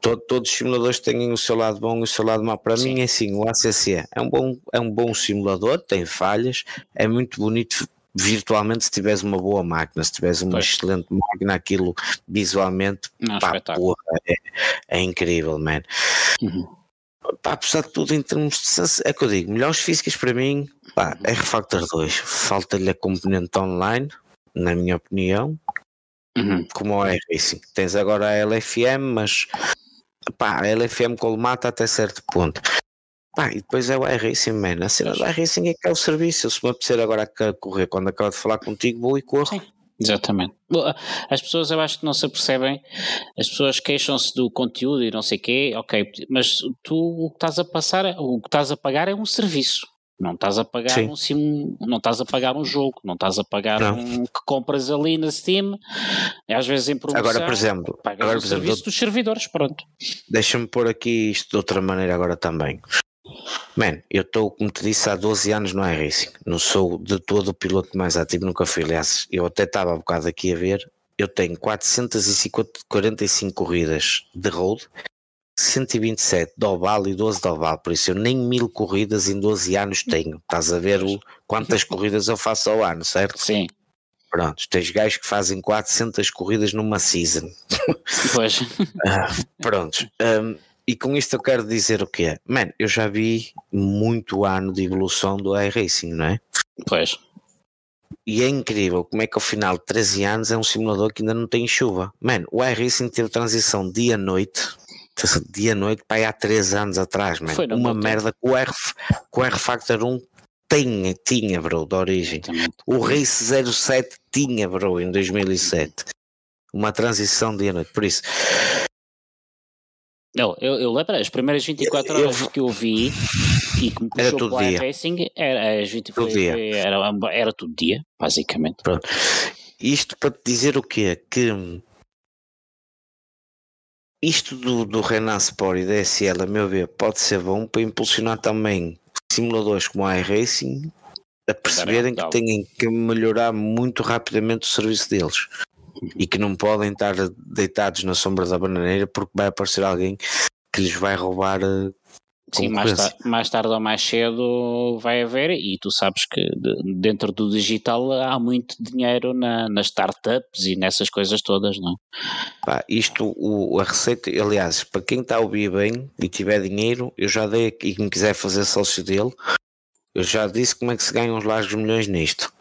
todo, todos os simuladores têm o seu lado bom e o seu lado mau. Para Sim. mim é assim o ACC é um bom é um bom simulador tem falhas é muito bonito virtualmente se tiveres uma boa máquina, se tiveres uma pois. excelente máquina, aquilo visualmente Não, pá, porra, é, é, incrível, man. Uhum pá, apesar de tudo, em termos de é que eu digo, melhores físicas para mim, pá, é Refactor 2. Falta-lhe a componente online, na minha opinião, uhum. como o iRacing. Tens agora a LFM, mas pá, a LFM colmata até certo ponto. Pá, e depois é o iRacing, man. A cena do iRacing é que é o serviço. Se me apetecer agora a correr, quando acabo de falar contigo, vou e corro. Sim. Exatamente. As pessoas eu acho que não se apercebem, as pessoas queixam-se do conteúdo e não sei o quê, ok, mas tu o que estás a passar, o que estás a pagar é um serviço. Não estás a pagar Sim. um sim, não estás a pagar um jogo, não estás a pagar não. um que compras ali na Steam, às vezes em promoção. Agora, por exemplo, agora, um por exemplo, serviço dos servidores, pronto. Deixa-me pôr aqui isto de outra maneira agora também. Man, eu estou, como te disse, há 12 anos no iRacing. Não sou de todo o piloto mais ativo, nunca fui. Aliás, eu até estava um bocado aqui a ver. Eu tenho 445 corridas de road, 127 de oval e 12 de oval. Por isso, eu nem mil corridas em 12 anos tenho. Estás a ver o, quantas corridas eu faço ao ano, certo? Sim. Pronto, tens gajos que fazem 400 corridas numa season. Pois. uh, prontos. Um, e com isto eu quero dizer o que é? Man, eu já vi muito ano de evolução do iRacing, não é? Pois. E é incrível como é que ao final de 13 anos é um simulador que ainda não tem chuva. Man, o iRacing teve transição dia-noite, dia-noite para aí há 3 anos atrás, man. Foi Uma merda que o, R, que o R Factor 1 tinha, tinha, bro, de origem. O Race 07 tinha, bro, em 2007. Uma transição dia-noite. Por isso, não, eu, eu lembro, as primeiras 24 horas eu, que eu vi e que me puxou era todo dia. Racing era, as 20, foi, foi, era, era todo dia, basicamente. Pronto. Isto para te dizer o quê? Que isto do, do Renan Sport e da SL, a meu ver, pode ser bom para impulsionar também simuladores como a iRacing a perceberem que têm que melhorar muito rapidamente o serviço deles e que não podem estar deitados na sombra da bananeira porque vai aparecer alguém que lhes vai roubar eh, Sim, mais, tar mais, tarde ou mais cedo vai haver, e tu sabes que de, dentro do digital há muito dinheiro na, nas startups e nessas coisas todas, não é? Pá, isto, o, a receita, aliás, para quem está a ouvir bem e tiver dinheiro, eu já dei e quem quiser fazer sócio dele, eu já disse como é que se ganham os largos milhões nisto.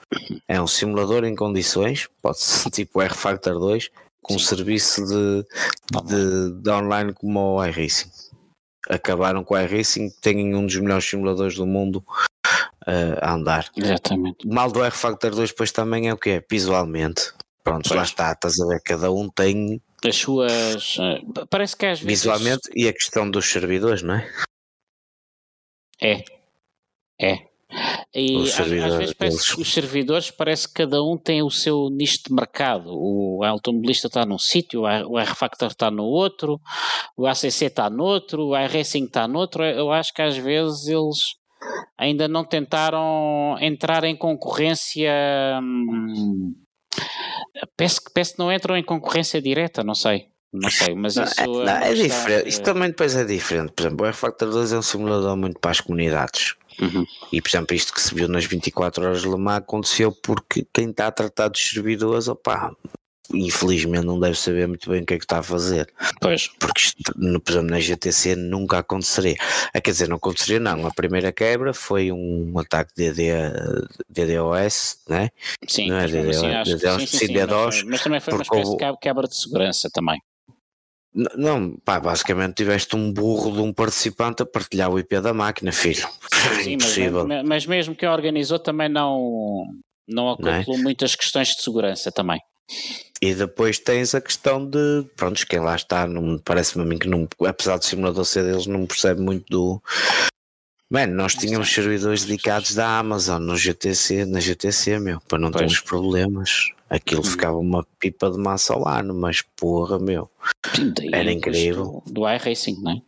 É um simulador em condições, pode ser tipo R Factor 2, com um serviço de, de, de, online como o iRacing. Acabaram com o iRacing, têm um dos melhores simuladores do mundo uh, a andar. Exatamente. O mal do R Factor 2 depois também é o que é? Visualmente. Pronto, pois. lá está, estás a ver, cada um tem as suas. Uh, parece que às vezes. Visualmente e a questão dos servidores, não é? É. É. E às, às, vezes parece que os servidores parece que cada um tem o seu nicho de mercado. O automobilista está num sítio, o R-Factor está no outro, o ACC está no outro, o iRacing está no outro. Eu acho que às vezes eles ainda não tentaram entrar em concorrência. Hum, peço, que não entram em concorrência direta, não sei. Não sei, mas não, isso é, não, é, é diferente. Isto também depois é diferente. Por exemplo, o R-Factor 2 é um simulador muito para as comunidades. Uhum. E, por exemplo, isto que se viu nas 24 horas de Le Mans aconteceu porque quem está a tratar dos servidores, opá, infelizmente não deve saber muito bem o que é que está a fazer. Pois. Porque isto, por exemplo, na GTC nunca aconteceria. Ah, quer dizer, não aconteceria não. A primeira quebra foi um ataque de DDoS, né? Sim, não é DDoS, acho, DDoS, sim, sim, sim, DDoS, mas, mas, também foi uma espécie de quebra de segurança também. Não, pá, basicamente tiveste um burro de um participante a partilhar o IP da máquina, filho. Sim, Impossível. Mas, mas mesmo quem organizou também não, não acoplou é? muitas questões de segurança também. E depois tens a questão de, pronto, quem lá está, parece-me a mim que não, apesar do simulador ser deles, não percebe muito do. Mano, nós tínhamos servidores dedicados da Amazon no GTC, na GTC, meu, para não termos problemas. Aquilo hum. ficava uma pipa de massa ao ano, mas porra, meu. Era incrível. Do, do iRacing, não é?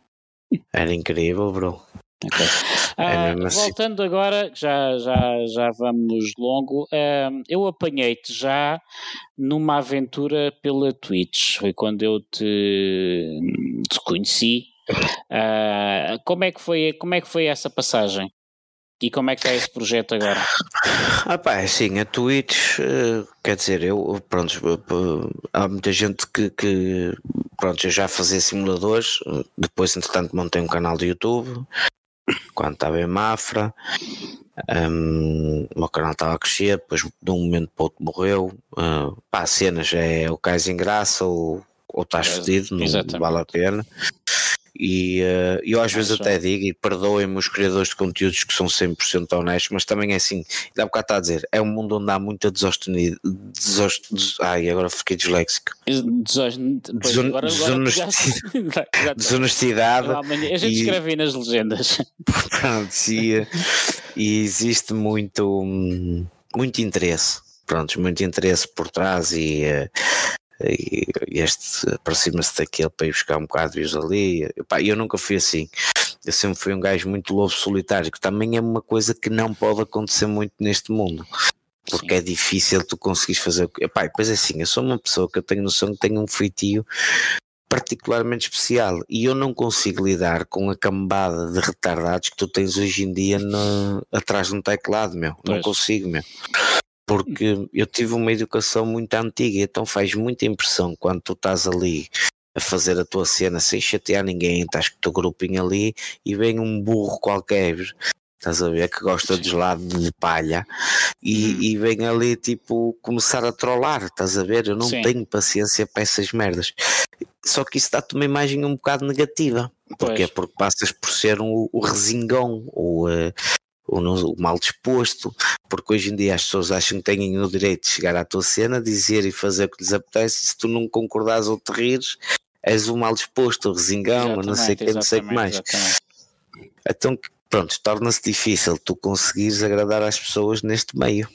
Era incrível, bro. Okay. Ah, assim. voltando agora, já, já, já vamos longo, eu apanhei-te já numa aventura pela Twitch, foi quando eu te, te conheci. Ah, como, é que foi, como é que foi essa passagem? E como é que é esse projeto agora? Ah pá, é assim, a Twitch, uh, quer dizer, eu, pronto, há muita gente que, que, pronto, eu já fazia simuladores, depois entretanto montei um canal do YouTube, quando estava em Mafra, um, o meu canal estava a crescer, depois de um momento para o outro morreu, uh, pá, cenas é o cais em graça ou, ou estás fedido, não vale a pena. E uh, eu às vezes até digo, e perdoem-me os criadores de conteúdos que são 100% honestos, mas também é assim, dá um bocado está a dizer, é um mundo onde há muita desostenido, desost, des, ai, agora fiquei disléxico. Desonestidade. A gente escreve nas legendas. Pronto, e, e existe muito, muito interesse, pronto, muito interesse por trás e uh, e este aproxima-se daquele para ir buscar um bocado de views ali. E, eu nunca fui assim. Eu sempre fui um gajo muito lobo solitário, que também é uma coisa que não pode acontecer muito neste mundo. Porque Sim. é difícil tu conseguires fazer. Epá, pois é assim, eu sou uma pessoa que eu tenho noção que tenho um feitio particularmente especial e eu não consigo lidar com a cambada de retardados que tu tens hoje em dia no, atrás de um teclado, meu. Pois. Não consigo, meu porque eu tive uma educação muito antiga, então faz muita impressão quando tu estás ali a fazer a tua cena sem chatear ninguém, estás com o teu grupinho ali e vem um burro qualquer, estás a ver, que gosta de gelado de palha e, hum. e vem ali tipo começar a trollar, estás a ver? Eu não Sim. tenho paciência para essas merdas. Só que isso dá-te uma imagem um bocado negativa. Porquê? Pois. Porque passas por ser um, o resingão, o, ou o mal disposto, porque hoje em dia as pessoas acham que têm o direito de chegar à tua cena, dizer e fazer o que lhes apetece, se tu não concordares ou te rires, és o mal disposto, o resingão, não sei o que, não sei o que mais. Exatamente. Então, pronto, torna-se difícil tu conseguires agradar às pessoas neste meio,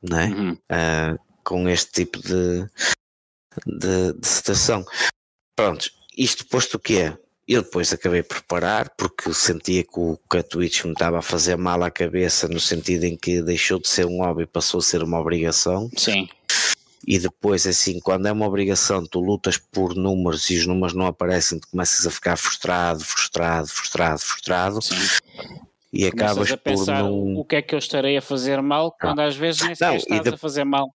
não é? Uhum. Uh, com este tipo de, de, de situação. Pronto, isto posto o que é? Eu depois acabei por parar porque sentia que o que a Twitch me estava a fazer mal à cabeça no sentido em que deixou de ser um hobby e passou a ser uma obrigação. Sim. E depois, assim, quando é uma obrigação, tu lutas por números e os números não aparecem, tu começas a ficar frustrado, frustrado, frustrado, frustrado. Sim. E acabas a pensar por não... o que é que eu estarei a fazer mal quando ah. às vezes nem sequer estás de... a fazer mal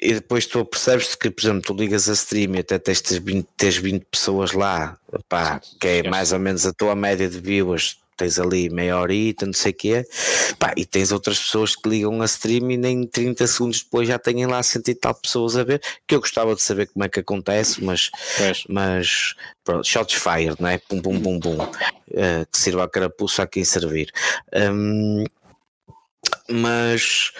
e depois tu percebes que, por exemplo, tu ligas a stream e até tens 20, tens 20 pessoas lá, pá, que é mais ou menos a tua média de viewers, tens ali meia horita, não sei o quê, pá, e tens outras pessoas que ligam a stream e nem 30 segundos depois já têm lá cento e tal pessoas a ver, que eu gostava de saber como é que acontece, mas, mas pronto, shots fired, não é? Pum, pum, pum, pum, uh, que sirva a carapuça a quem servir. Um, mas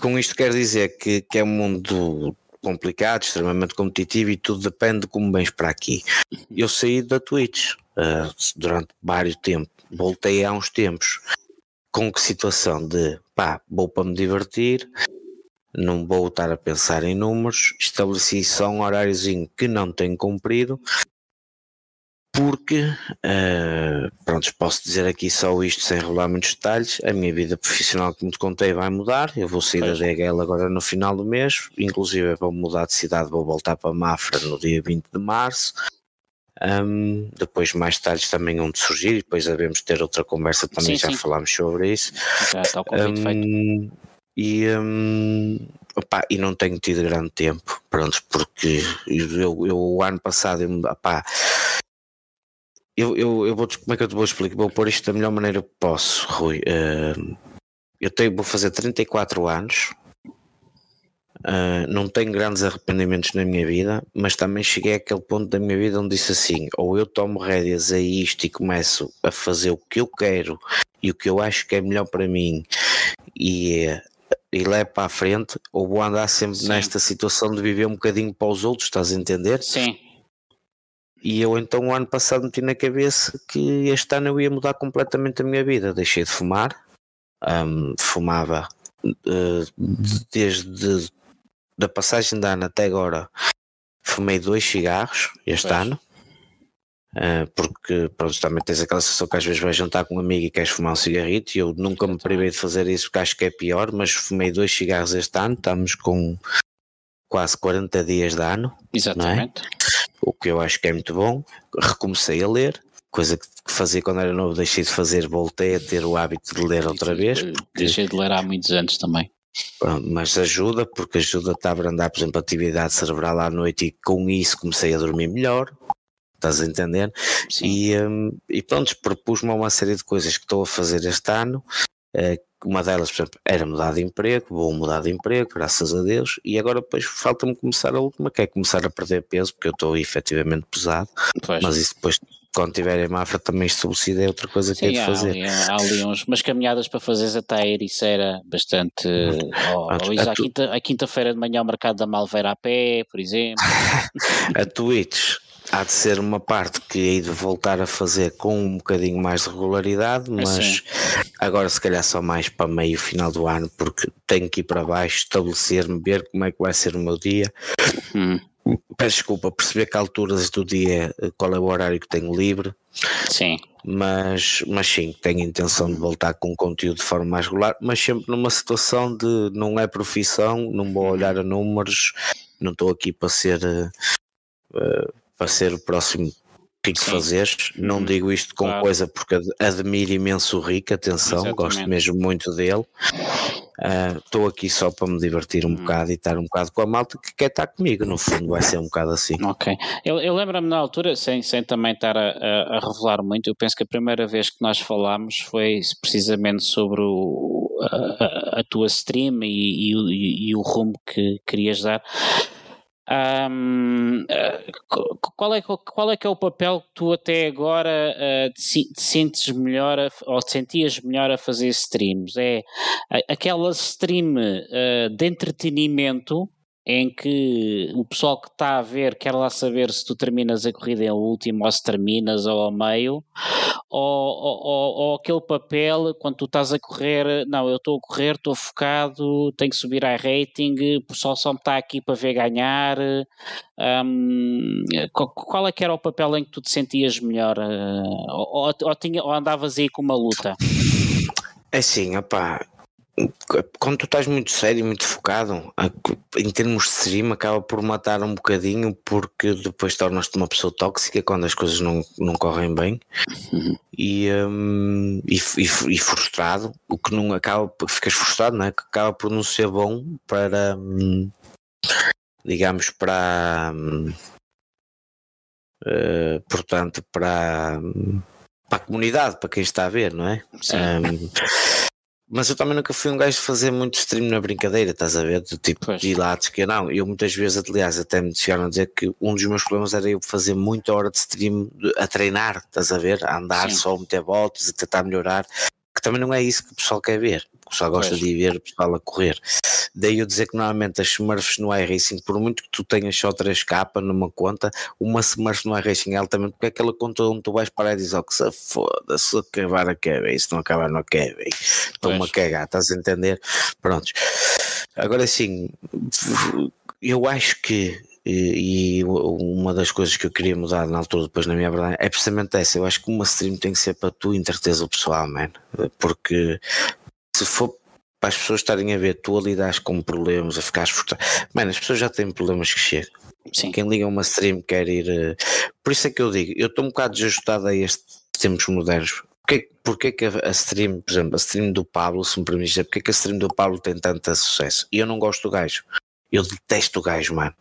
com isto quer dizer que, que é um mundo complicado, extremamente competitivo e tudo depende de como vens para aqui. Eu saí da Twitch uh, durante vários tempos, voltei há uns tempos com que situação de pá, vou para me divertir, não vou estar a pensar em números, estabeleci só um horáriozinho que não tenho cumprido porque, uh, pronto, posso dizer aqui só isto sem revelar muitos detalhes. A minha vida profissional, como te contei, vai mudar. Eu vou sair pois. da DHL agora no final do mês, inclusive vou mudar de cidade, vou voltar para Mafra no dia 20 de março. Um, depois, mais tarde, também onde surgir, depois devemos ter outra conversa também, sim, já sim. falámos sobre isso. Já está o convite um, feito. E, um, opá, e não tenho tido grande tempo, pronto, porque eu, eu o ano passado, opá, eu, eu, eu vou como é que eu te vou explicar? Vou pôr isto da melhor maneira que posso, Rui. Uh, eu tenho, vou fazer 34 anos, uh, não tenho grandes arrependimentos na minha vida, mas também cheguei àquele ponto da minha vida onde disse assim: ou eu tomo rédeas a isto e começo a fazer o que eu quero e o que eu acho que é melhor para mim, e e levo para a frente, ou vou andar sempre Sim. nesta situação de viver um bocadinho para os outros, estás a entender? Sim. E eu então o ano passado meti na cabeça que este ano eu ia mudar completamente a minha vida. Deixei de fumar, um, fumava uh, desde da passagem de ano até agora, fumei dois cigarros este pois. ano. Uh, porque pronto, também tens aquela sensação que às vezes vais jantar com um amigo e queres fumar um cigarrito e eu nunca me privei de fazer isso porque acho que é pior, mas fumei dois cigarros este ano, estamos com quase 40 dias de ano. Exatamente. É? O que eu acho que é muito bom. Recomecei a ler, coisa que fazia quando era novo, deixei de fazer, voltei a ter o hábito de ler outra vez. Porque... Deixei de ler há muitos anos também. Pronto, mas ajuda, porque ajuda-te a abrandar, por exemplo, a atividade cerebral à noite e com isso comecei a dormir melhor. Estás a entender? Sim. E, um, e pronto, propus-me uma série de coisas que estou a fazer este ano. Uh, uma delas, por exemplo, era mudar de emprego, vou mudar de emprego, graças a Deus, e agora depois falta-me começar a última, que é começar a perder peso, porque eu estou efetivamente pesado, pois. mas isso depois quando tiver em Mafra também estabelecido é outra coisa Sim, que é de fazer. Ali, há ali uns, umas caminhadas para fazeres até a Ericeira bastante. Ou, ou isso, à, quinta, quinta-feira de manhã o mercado da Malveira a pé, por exemplo. a Twitch há de ser uma parte que hei de voltar a fazer com um bocadinho mais de regularidade, mas agora se calhar só mais para meio final do ano, porque tenho que ir para baixo, estabelecer-me, ver como é que vai ser o meu dia. Hum. Peço desculpa, perceber que alturas do dia qual é o horário que tenho livre. Sim. Mas, mas sim, tenho a intenção de voltar com conteúdo de forma mais regular, mas sempre numa situação de não é profissão, não vou olhar a números, não estou aqui para ser uh, para ser o próximo Rico Fazeres. Não uhum. digo isto com claro. coisa porque admiro imenso o Rico, atenção, Exatamente. gosto mesmo muito dele. Ah, estou uh, aqui só para me divertir um uhum. bocado e estar um bocado com a malta que quer estar comigo, no fundo vai ser um bocado assim. Ok, eu, eu lembro-me na altura, sem, sem também estar a, a, a, revelar muito, eu penso que a primeira vez que nós falámos foi precisamente sobre o, a, a, tua stream e, e, e o rumo que querias dar. Um, qual, é, qual é que é o papel que tu até agora uh, te, te, sentes melhor a, ou te sentias melhor a fazer streams? É aquela stream uh, de entretenimento em que o pessoal que está a ver quer lá saber se tu terminas a corrida em último ou se terminas ou ao meio, ou, ou, ou, aquele papel quando tu estás a correr, não, eu estou a correr, estou focado, tenho que subir a rating, o pessoal só me está aqui para ver ganhar. Um, qual é que era o papel em que tu te sentias melhor? Ou, ou, tinha, ou andavas aí com uma luta? É assim, opá, quando tu estás muito sério, muito focado, em termos de stream, acaba por matar um bocadinho, porque depois tornas-te uma pessoa tóxica quando as coisas não, não correm bem uhum. e, um, e, e, e, frustrado, o que não acaba, ficas frustrado, não é? Que acaba por não ser bom para, hum, digamos, para, uh, portanto, para, para a comunidade, para quem está a ver, não é? Sim. Um, mas eu também nunca fui um gajo de fazer muito stream na brincadeira, estás a ver? Do tipo pois. de lados que não. Eu muitas vezes, aliás, até me chegaram a dizer que um dos meus problemas era eu fazer muita hora de stream a treinar, estás a ver? A andar Sim. só, a meter voltas, a tentar melhorar, que também não é isso que o pessoal quer ver só gosta pois. de ver o pessoal a correr. Daí eu dizer que normalmente as Smurfs no iRacing, por muito que tu tenhas só 3K numa conta, uma Smurf no iRacing é altamente, porque é aquela conta onde tu vais parar e dizes, oh, que se foda, se acabar a quebra, se não acabar não quebra, estou-me a cagar, estás a entender? Prontos. Agora sim, eu acho que e, uma das coisas que eu queria mudar na altura, depois na minha verdade, é precisamente essa. Eu acho que uma stream tem que ser para tu entreteres o pessoal, man. Porque se for para as pessoas estarem a ver tu a lidares com problemas, a ficar frustrado, mano, as pessoas já têm problemas que chegam. Sim. Quem liga uma stream quer ir. Uh... Por isso é que eu digo, eu estou um bocado desajustado a estes tempos modernos. Porquê, porquê que a stream, por exemplo, a stream do Pablo, se me permites dizer, porquê que a stream do Pablo tem tanto sucesso? E eu não gosto do gajo. Eu detesto o gajo, mano.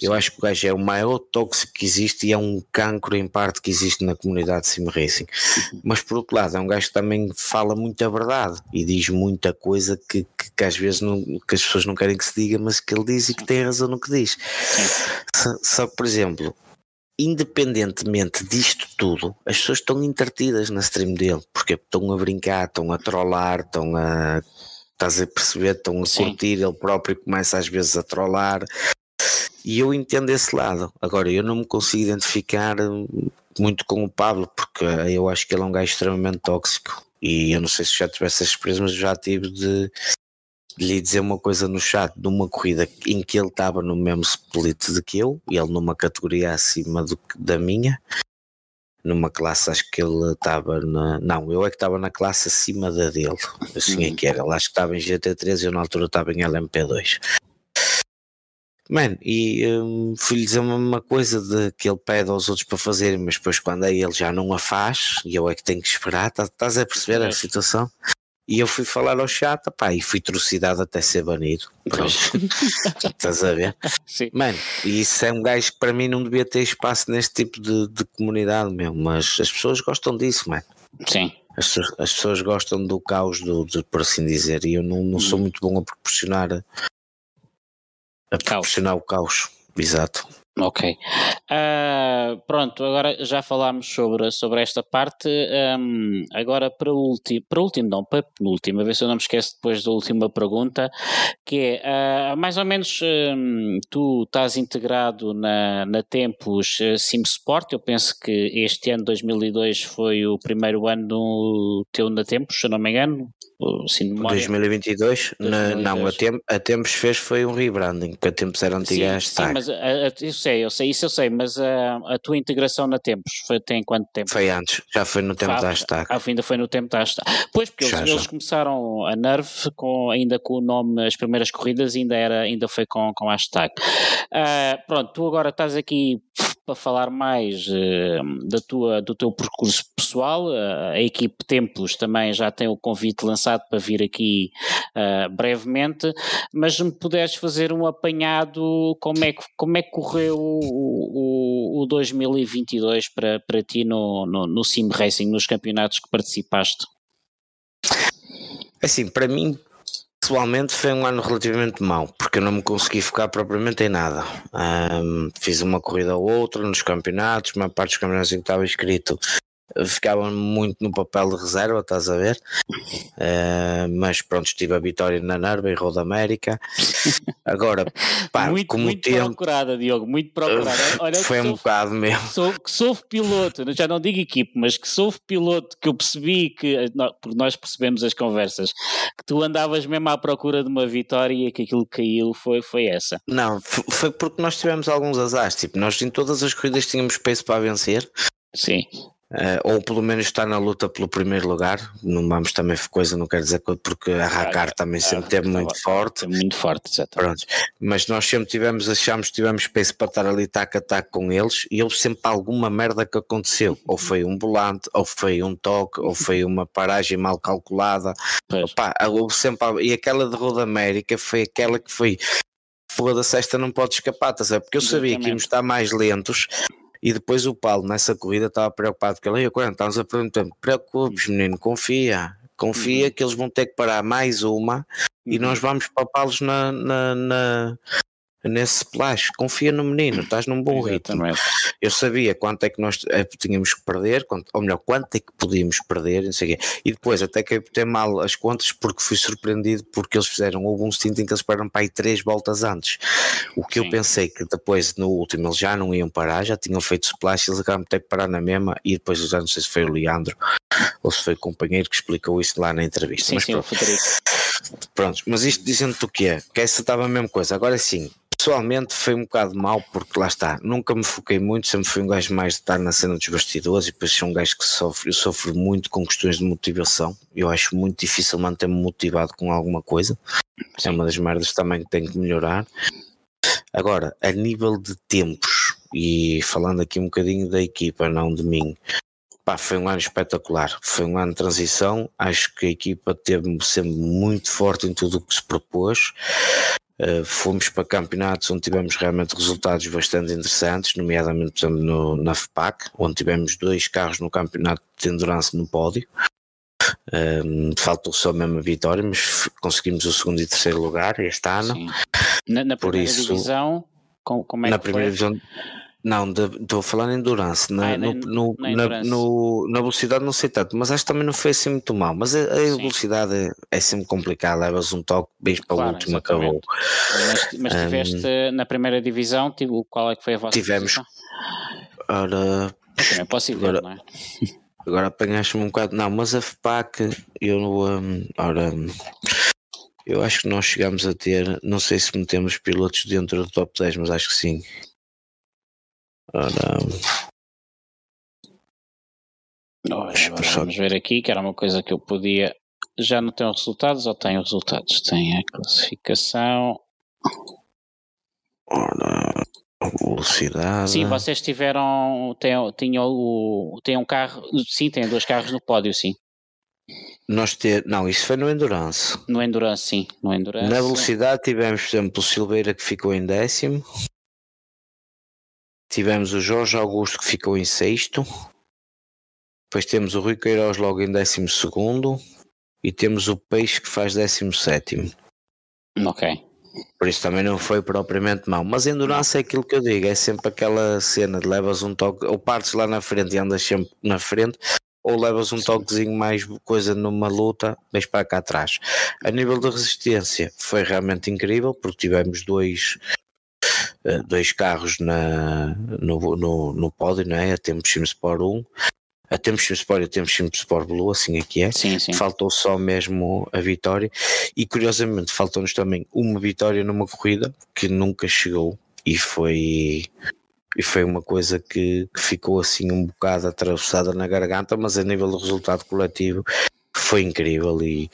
Eu acho que o gajo é o maior tóxico que existe e é um cancro em parte que existe na comunidade de sim racing. Uhum. Mas por outro lado, é um gajo que também fala muita verdade e diz muita coisa que, que, que às vezes não, que as pessoas não querem que se diga, mas que ele diz e que tem razão no que diz. Só, só que, por exemplo, independentemente disto tudo, as pessoas estão entretidas na stream dele, porque estão a brincar, estão a trollar, estão a estás a perceber, estão a Sim. curtir, ele próprio começa às vezes a trollar. E eu entendo esse lado. Agora, eu não me consigo identificar muito com o Pablo, porque eu acho que ele é um gajo extremamente tóxico. E eu não sei se já tivesse essa experiência, mas já tive de, de, lhe dizer uma coisa no chat de uma corrida em que ele estava no mesmo split de que eu, e ele numa categoria acima do, da minha, numa classe, acho que ele estava na. Não, eu é que estava na classe acima da dele. Assim é que era. Ele acho que estava em GT3 e eu na altura estava em LMP2. Mano, e um, fui-lhe dizer uma coisa de que ele pede aos outros para fazerem, mas depois quando aí ele já não a faz, e eu é que tenho que esperar, tá, estás a perceber a situação? E eu fui falar ao chat, pá, e fui trucidado até ser banido. Estás a ver? Sim. Mano, e isso é um gajo que para mim não devia ter espaço neste tipo de, de comunidade, meu, mas as pessoas gostam disso, mano. Sim. As, as pessoas gostam do caos, do, de, por assim dizer, e eu não, não sou hum. muito bom a proporcionar a proporcionar o caos. Exato. Ok. Uh, pronto, agora já falámos sobre, sobre esta parte. Um, agora para o último, para último, não, para a a ver se eu não me esqueço depois da última pergunta, que é uh, mais ou menos um, tu estás integrado na, na Tempos uh, SimSport. Eu penso que este ano, 2002, foi o primeiro ano teu na Tempos, se eu não me engano. Assim, 2022? 2022? Na, não, a, Tem, a Tempos fez foi um rebranding, porque a Tempos era antiga sim, sim, mas a, a, eu sei, eu sei, isso eu sei, mas a, a tua integração na Tempos foi, tem quanto tempo? Foi antes, já foi no tempo ah, da hashtag. Ah, ainda foi no tempo da hashtag. Pois, porque já, eles, já. eles, começaram a Nerve com, ainda com o nome, as primeiras corridas ainda, era, ainda foi com, com a hashtag. Uh, pronto, tu agora estás aqui para falar mais uh, da tua, do teu percurso pessoal. Uh, a equipe Tempos também já tem o convite lançado para vir aqui uh, brevemente, mas me puderes fazer um apanhado como é que, como é que correu o, o, o 2022 para, para ti no, no, no Sim Racing, nos campeonatos que participaste? Assim, para mim Pessoalmente foi um ano relativamente mau, porque eu não me consegui focar propriamente em nada. Um, fiz uma corrida ou outra nos campeonatos, uma parte dos campeonatos em que estava inscrito ficava muito no papel de reserva, estás a ver? Uh, mas pronto, estive a vitória na Nerva e Roda América. Agora, pá, muito, como muito tempo, procurada, Diogo, muito procurada. Olha, foi um bocado mesmo. Sou, que sou piloto, já não digo equipe, mas que sou piloto, que eu percebi que, porque nós percebemos as conversas, que tu andavas mesmo à procura de uma vitória e que aquilo que caiu foi, foi essa. Não, foi porque nós tivemos alguns azares, tipo, nós em todas as corridas tínhamos peso para vencer. Sim. Uh, ou pelo menos estar na luta pelo primeiro lugar. Não vamos também coisa, não quero dizer porque a Racar também sempre teve muito forte. Muito forte, exatamente. Mas nós sempre tivemos, achamos que tivemos peso para estar ali tac a tac com eles e houve sempre alguma merda que aconteceu. Ou foi um volante, ou foi um toque, ou foi uma paragem mal calculada. Opa, houve sempre. E aquela de Roda América foi aquela que foi. Foda-se, esta não pode escapar, tá Porque eu sabia que íamos estar mais lentos e depois o Paulo, nessa corrida, estava preocupado, porque ele ia 40, estávamos a perguntar: preocupes, menino, confia, confia uhum. que eles vão ter que parar mais uma uhum. e nós vamos papá-los na, na, na, nesse splash. Confia no menino, estás num bom ritmo. Eu sabia quanto é que nós é, tínhamos que perder, quanto, ou melhor, quanto é que podíamos perder, não sei quê. E depois até que eu ter mal as contas porque fui surpreendido porque eles fizeram houve um stint em que eles pararam para aí três voltas antes. O que Sim. eu pensei que depois no último eles já não iam parar, já tinham feito splash, eles acabaram de ter que parar na mesma e depois já não sei se foi o Leandro ou se foi o companheiro que explicou isso lá na entrevista. Sim, mas sim, pronto. pronto, mas isto dizendo-te o que é, que essa estava a mesma coisa. Agora sim, Pessoalmente foi um bocado mal porque lá está, nunca me foquei muito, sempre fui um gajo mais de estar na cena dos bastidores e depois sou um gajo que sofre, eu sofro muito com questões de motivação, eu acho muito difícil manter-me motivado com alguma coisa, Sim. é uma das merdas também que tenho que melhorar. Agora, a nível de tempos, e falando aqui um bocadinho da equipa, não de mim, Pá, foi um ano espetacular, foi um ano de transição. Acho que a equipa teve sempre muito forte em tudo o que se propôs. Uh, fomos para campeonatos onde tivemos realmente resultados bastante interessantes, nomeadamente por exemplo, no, na FPAC, onde tivemos dois carros no campeonato de endurance no pódio. Um, ehm, faltou só mesmo a vitória, mas conseguimos o segundo e terceiro lugar este ano. Na, na, primeira isso, divisão, como é na que primeira foi? divisão Não, estou a falar em endurance. Na, ah, no, no, na, endurance. Na, no, na, velocidade não sei tanto, mas acho que também não foi assim muito mal. Mas a, a velocidade é, é sempre complicada, levas um toque bem para claro, o último, acabou. Mas, mas tiveste um, na primeira divisão, tipo, qual é que foi a vossa Tivemos. Ora. Também posso ir agora, ver, não é? Agora apanhaste-me um bocado. Não, mas a FPAC, eu. Um, ora. Eu acho que nós chegamos a ter, não sei se metemos pilotos dentro do top 10, mas acho que sim. Vamos ver aqui, que era uma coisa que eu podia. Já não tenho resultados ou tenho resultados? Tem a classificação. Ora, velocidade. Sim, vocês tiveram. Tinham, tinham, o, têm um carro. Sim, tem dois carros no pódio, sim. Nós ter, não, isso foi no Endurance. No Endurance, sim. No Endurance. Na velocidade tivemos, por exemplo, o Silveira que ficou em décimo. Tivemos o Jorge Augusto que ficou em sexto. Depois temos o Rui Queiroz logo em décimo segundo. E temos o Peixe que faz décimo sétimo. Ok. Por isso também não foi propriamente mau. Mas endurance é aquilo que eu digo, é sempre aquela cena de levas um toque, ou partes lá na frente e andas sempre na frente, ou levas um toquezinho mais coisa numa luta, vens para cá atrás. A nível de resistência foi realmente incrível, porque tivemos dois, dois carros na, no, no, no pódio, não é? A Tempo Sim Sport 1 a Temos Sport e a Temos Sport Blue, assim aqui é. Sim, sim. Faltou só mesmo a vitória e curiosamente faltou-nos também uma vitória numa corrida que nunca chegou e foi e foi uma coisa que, que ficou assim um bocado atravessada na garganta, mas a nível do resultado coletivo foi incrível e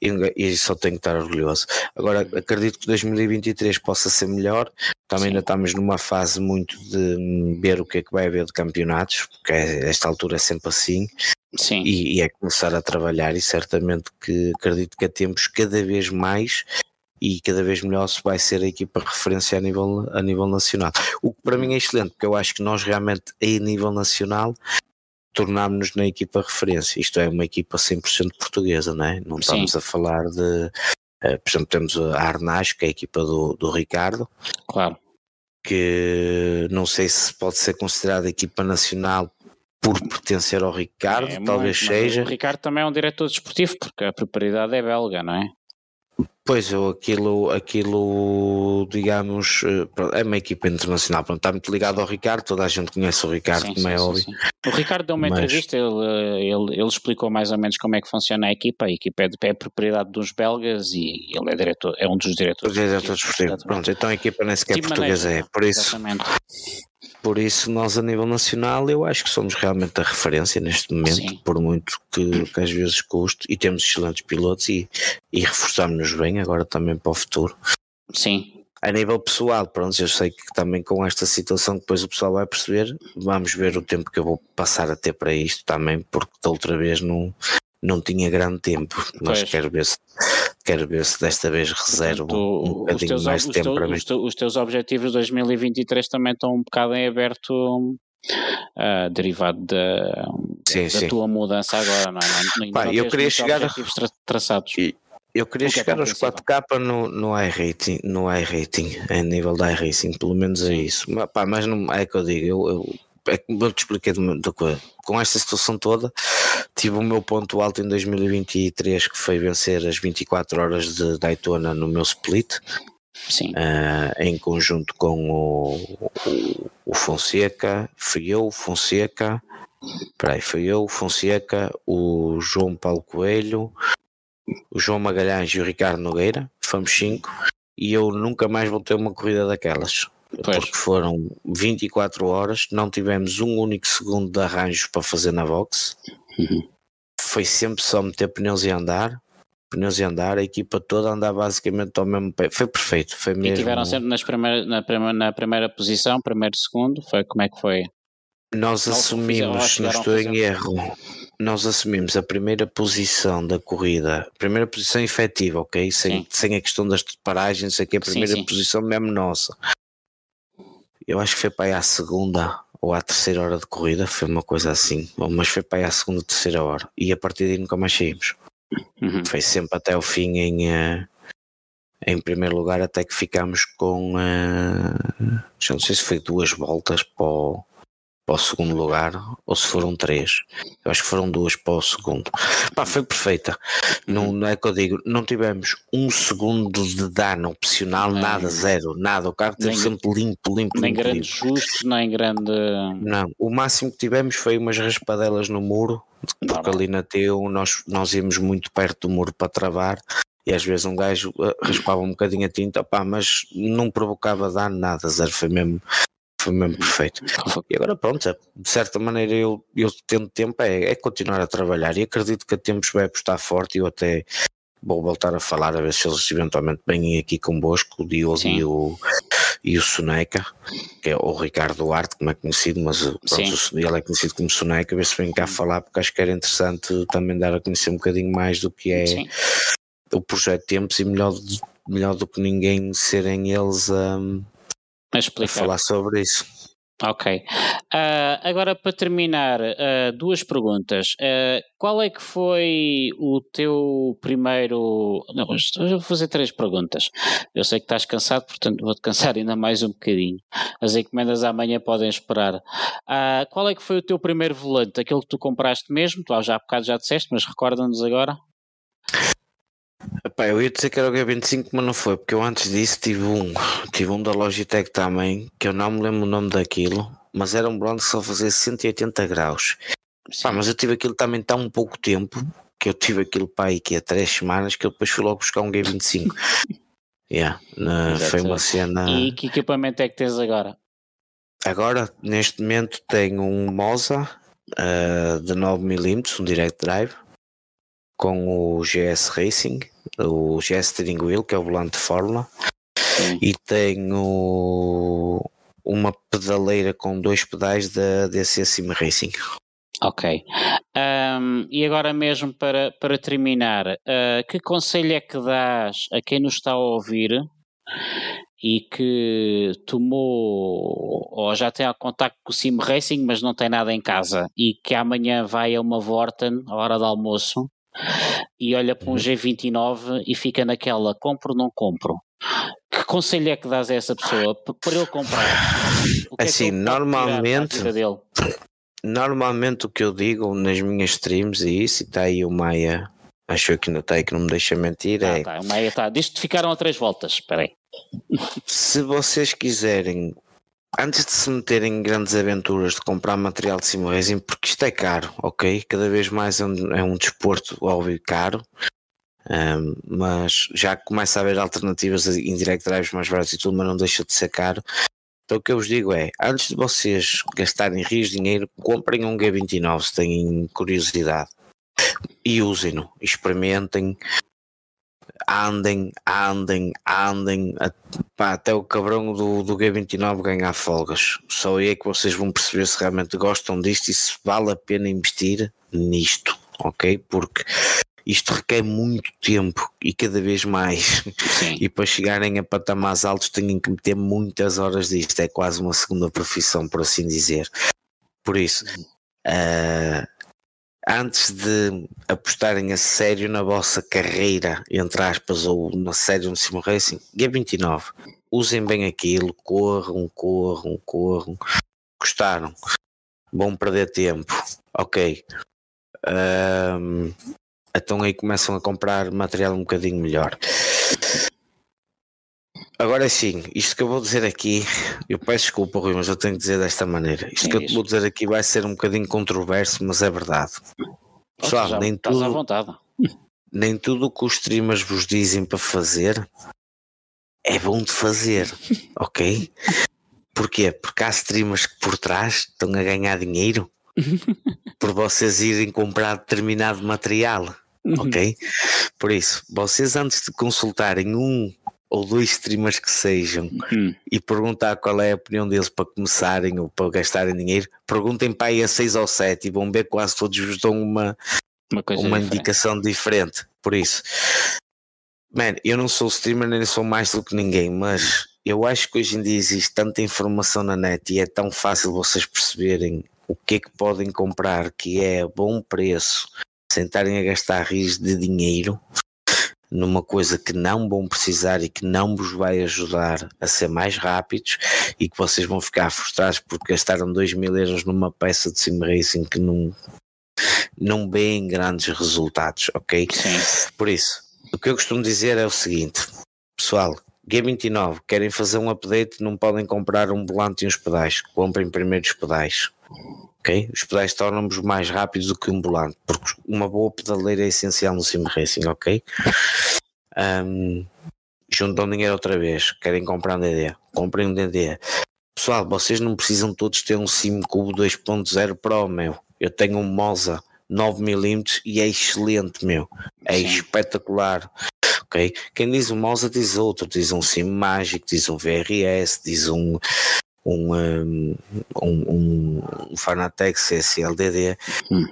e só tenho que estar orgulhoso. Agora, acredito que 2023 possa ser melhor. Também ainda estamos numa fase muito de ver o que é que vai haver de campeonatos, porque é, esta altura é sempre assim. Sim. E, e, é começar a trabalhar, e certamente que acredito que temos cada vez mais e cada vez melhor se vai ser a equipa referência a nível, a nível nacional. O que para mim é excelente, porque eu acho que nós realmente, a nível nacional, tornámos-nos na equipa referência. Isto é uma equipa 100% portuguesa, não é? Não estamos Sim. a falar de. Uh, por exemplo, temos a Arnaz, que é a equipa do, do Ricardo. Claro. Que não sei se pode ser considerada equipa nacional por pertencer ao Ricardo, é, talvez seja. O Ricardo também é um diretor desportivo, porque a propriedade é belga, não é? Pois, eu, aquilo, aquilo, digamos, eh, é uma equipa internacional, pronto, está muito ligado ao Ricardo, toda a gente conhece o Ricardo, sim, como é sim, é óbvio. Sim, o Ricardo deu uma Mas... entrevista, ele, ele, ele, explicou mais ou menos como é que funciona a equipa, a equipa é, de, é propriedade dos belgas e ele é, diretor, é um dos diretores. Diretores esportivos, pronto, então a equipa nem sequer portuguesa é, por isso... Exatamente. Por isso, nós a nível nacional, eu acho que somos realmente a referência neste momento, Sim. por muito que, que, às vezes custe, e temos excelentes pilotos e, e reforçamos-nos bem agora também para o futuro. Sim. A nível pessoal, pronto, eu sei que também com esta situação depois o pessoal vai perceber, vamos ver o tempo que eu vou passar a ter para isto também, porque da outra vez não, não tinha grande tempo, mas pois. quero ver se quero ver se desta vez reservo Portanto, um bocadinho teus, mais tempo para mim. Os, teus objetivos de 2023 também estão um bocado em aberto uh, derivado da, sim, da sim. tua mudança agora, não é? Não, Pá, eu queria chegar a... traçados. Eu queria é chegar aos 4K no, no iRating, no iRating, em nível da iRacing, pelo menos é isso. Mas, pá, mas não é que eu digo, eu, eu é eu te expliquei da coisa. Com esta situação toda, tive o meu ponto alto em 2023, que foi vencer as 24 horas de Daytona no meu split. Uh, em conjunto com o, o, o Fonseca, fui eu, Fonseca, peraí, foi eu, Fonseca, o João Paulo Coelho, o João Magalhães e o Ricardo Nogueira, fomos cinco, e eu nunca mais voltei uma corrida daquelas. Pois. porque foram 24 horas, não tivemos um único segundo de arranjos para fazer na box. Uhum. Foi sempre só meter pneus e andar, pneus e andar, a equipa toda andar basicamente ao mesmo pé. Foi perfeito, foi mesmo. E tiveram sempre nas primeira, na, primeira, na primeira posição, primeiro segundo, foi como é que foi? Nós não, assumimos, se não estou em erro, nós assumimos a primeira posição da corrida, primeira posição efetiva, ok? Sem, sem a questão das paragens, aqui a primeira sim, sim. posição mesmo nossa eu acho que foi para aí à segunda ou à terceira hora de corrida, foi uma coisa assim, mas foi para aí à segunda ou terceira hora, e a partir daí nunca mais saímos. Uhum. Foi sempre até o fim em, uh, em primeiro lugar até que ficámos com uh, já não sei se foi duas voltas para o, para o segundo lugar ou se foram três. Eu acho que foram duas para o segundo. Pá, foi perfeita. Não, não é que eu digo, não tivemos um segundo de dano opcional, nem, nada, zero, nada. O carro esteve sempre limpo, limpo, Nem limpo, grandes sustos, nem grande. Não, o máximo que tivemos foi umas raspadelas no muro, porque ali na Teu nós, nós íamos muito perto do muro para travar e às vezes um gajo eh, raspava um bocadinho a tinta, pá, mas não provocava dano, nada, zero, foi mesmo foi mesmo perfeito. E agora pronto, de certa maneira eu, eu tendo tempo é, é continuar a trabalhar e acredito que a tempos vai apostar forte e eu até vou voltar a falar a ver se eles eventualmente vêm aqui convosco, o Diogo e o, e o Soneca, que é o Ricardo Duarte, como é conhecido, mas pronto, ele é conhecido como Soneca, ver se vem cá falar, porque acho que era interessante também dar a conhecer um bocadinho mais do que é Sim. o projeto Tempos e melhor, melhor do que ninguém serem eles um, a, a falar sobre isso. Ok. Uh, agora para terminar, uh, duas perguntas. Uh, qual é que foi o teu primeiro. Não, vou fazer três perguntas. Eu sei que estás cansado, portanto vou-te cansar ainda mais um bocadinho. As encomendas amanhã podem esperar. qual é que foi o teu primeiro volante? Aquele que tu compraste mesmo? Tu já há bocado já disseste, mas recorda-nos agora. Epá, eu ia dizer que era o G25, mas não foi, porque eu antes disso tive um, tive um da Logitech também, que eu não me lembro o nome daquilo, mas era um blonde que só fazia 180 graus. Pá, mas eu tive aquilo também tão pouco tempo, que eu tive aquilo para aí que há 3 semanas, que eu depois fui logo buscar um G25. yeah, na, foi uma cena. E que equipamento é que tens agora? Agora, neste momento, tenho um Moza uh, de 9mm, um Direct Drive com o GS Racing, o GS Steering Wheel, que é o volante de Fórmula, Sim. e tenho uma pedaleira com dois pedais da DC Sim Racing. Ok. Um, e agora mesmo para, para terminar, uh, que conselho é que dás a quem nos está a ouvir e que tomou ou já tem contacto com o Sim Racing, mas não tem nada em casa e que amanhã vai a uma Vorten à hora do almoço e olha para um uhum. G29 e fica naquela, compro ou não compro? Que conselho é que dás a essa pessoa para ele comprar? É assim, é normalmente, normalmente o que eu digo nas minhas streams e isso, e está aí o Maia, acho que ainda está aí que não me deixa mentir, ah, é... Tá, o Maia está, diz-te ficaram a três voltas, espera aí. Se vocês quiserem antes de se meterem em grandes aventuras de comprar material de sim racing, porque isto é caro, ok? Cada vez mais é um, é um desporto, óbvio, caro, um, mas já começa a haver alternativas em direct drives mais baratos e tudo, mas não deixa de ser caro. Então o que eu vos digo é, antes de vocês gastarem rios de dinheiro, comprem um G29 se têm curiosidade e usem-no, experimentem, andem, andem, andem, pá, até o cabrão do, do G29 ganhar folgas. Só aí é que vocês vão perceber se realmente gostam disto e se vale a pena investir nisto, ok? Porque isto requer muito tempo e cada vez mais. Sim. E para chegarem a patamares altos têm que meter muitas horas disto. É quase uma segunda profissão, por assim dizer. Por isso, uh, antes de apostarem a sério na vossa carreira, entre aspas, ou na sério no Sim Racing, G29, usem bem aquilo, corram, corram, corram. Gostaram? Vão perder tempo. Ok. Um, então aí começam a comprar material um bocadinho melhor. Agora sim, isto que eu vou dizer aqui, eu peço desculpa, Rui, mas eu tenho que dizer desta maneira. Isto é que eu vou dizer aqui vai ser um bocadinho controverso, mas é verdade. Pessoal, nem tudo, à vontade. nem tudo o que os streamers vos dizem para fazer é bom de fazer, ok? Porquê? Porque há streamers que por trás estão a ganhar dinheiro por vocês irem comprar determinado material, ok? Por isso, vocês antes de consultarem um ou dois streamers que sejam uhum. e perguntar qual é a opinião deles para começarem ou para gastarem dinheiro, perguntem para aí a seis ou sete e vão ver quase todos vos dão uma, uma, uma indicação diferente. Por isso, man, eu não sou streamer nem sou mais do que ninguém, mas eu acho que hoje em dia existe tanta informação na net e é tão fácil vocês perceberem o que é que podem comprar que é a bom preço sem estarem a gastar rios de dinheiro numa coisa que não vão precisar e que não vos vai ajudar a ser mais rápidos e que vocês vão ficar frustrados porque gastaram 2 mil euros numa peça de sim racing que não, não vêem grandes resultados, ok? Sim. Por isso, o que eu costumo dizer é o seguinte, pessoal, G29, querem fazer um update, não podem comprar um volante e uns pedais, comprem primeiro os pedais. Ok? Os pedais tornam-nos mais rápidos do que um volante, porque uma boa pedaleira é essencial no sim racing, ok? Um, juntam dinheiro outra vez, querem comprar um DD, comprem um DD. Pessoal, vocês não precisam todos ter um Sim Cubo 2.0 Pro, meu. Eu tenho um Moza 9mm e é excelente, meu. É Sim. espetacular ok? Quem diz um mouse diz outro, diz um sim mágico, diz um VRS, diz um um, um, um, um Fanatec CSLDD, hum.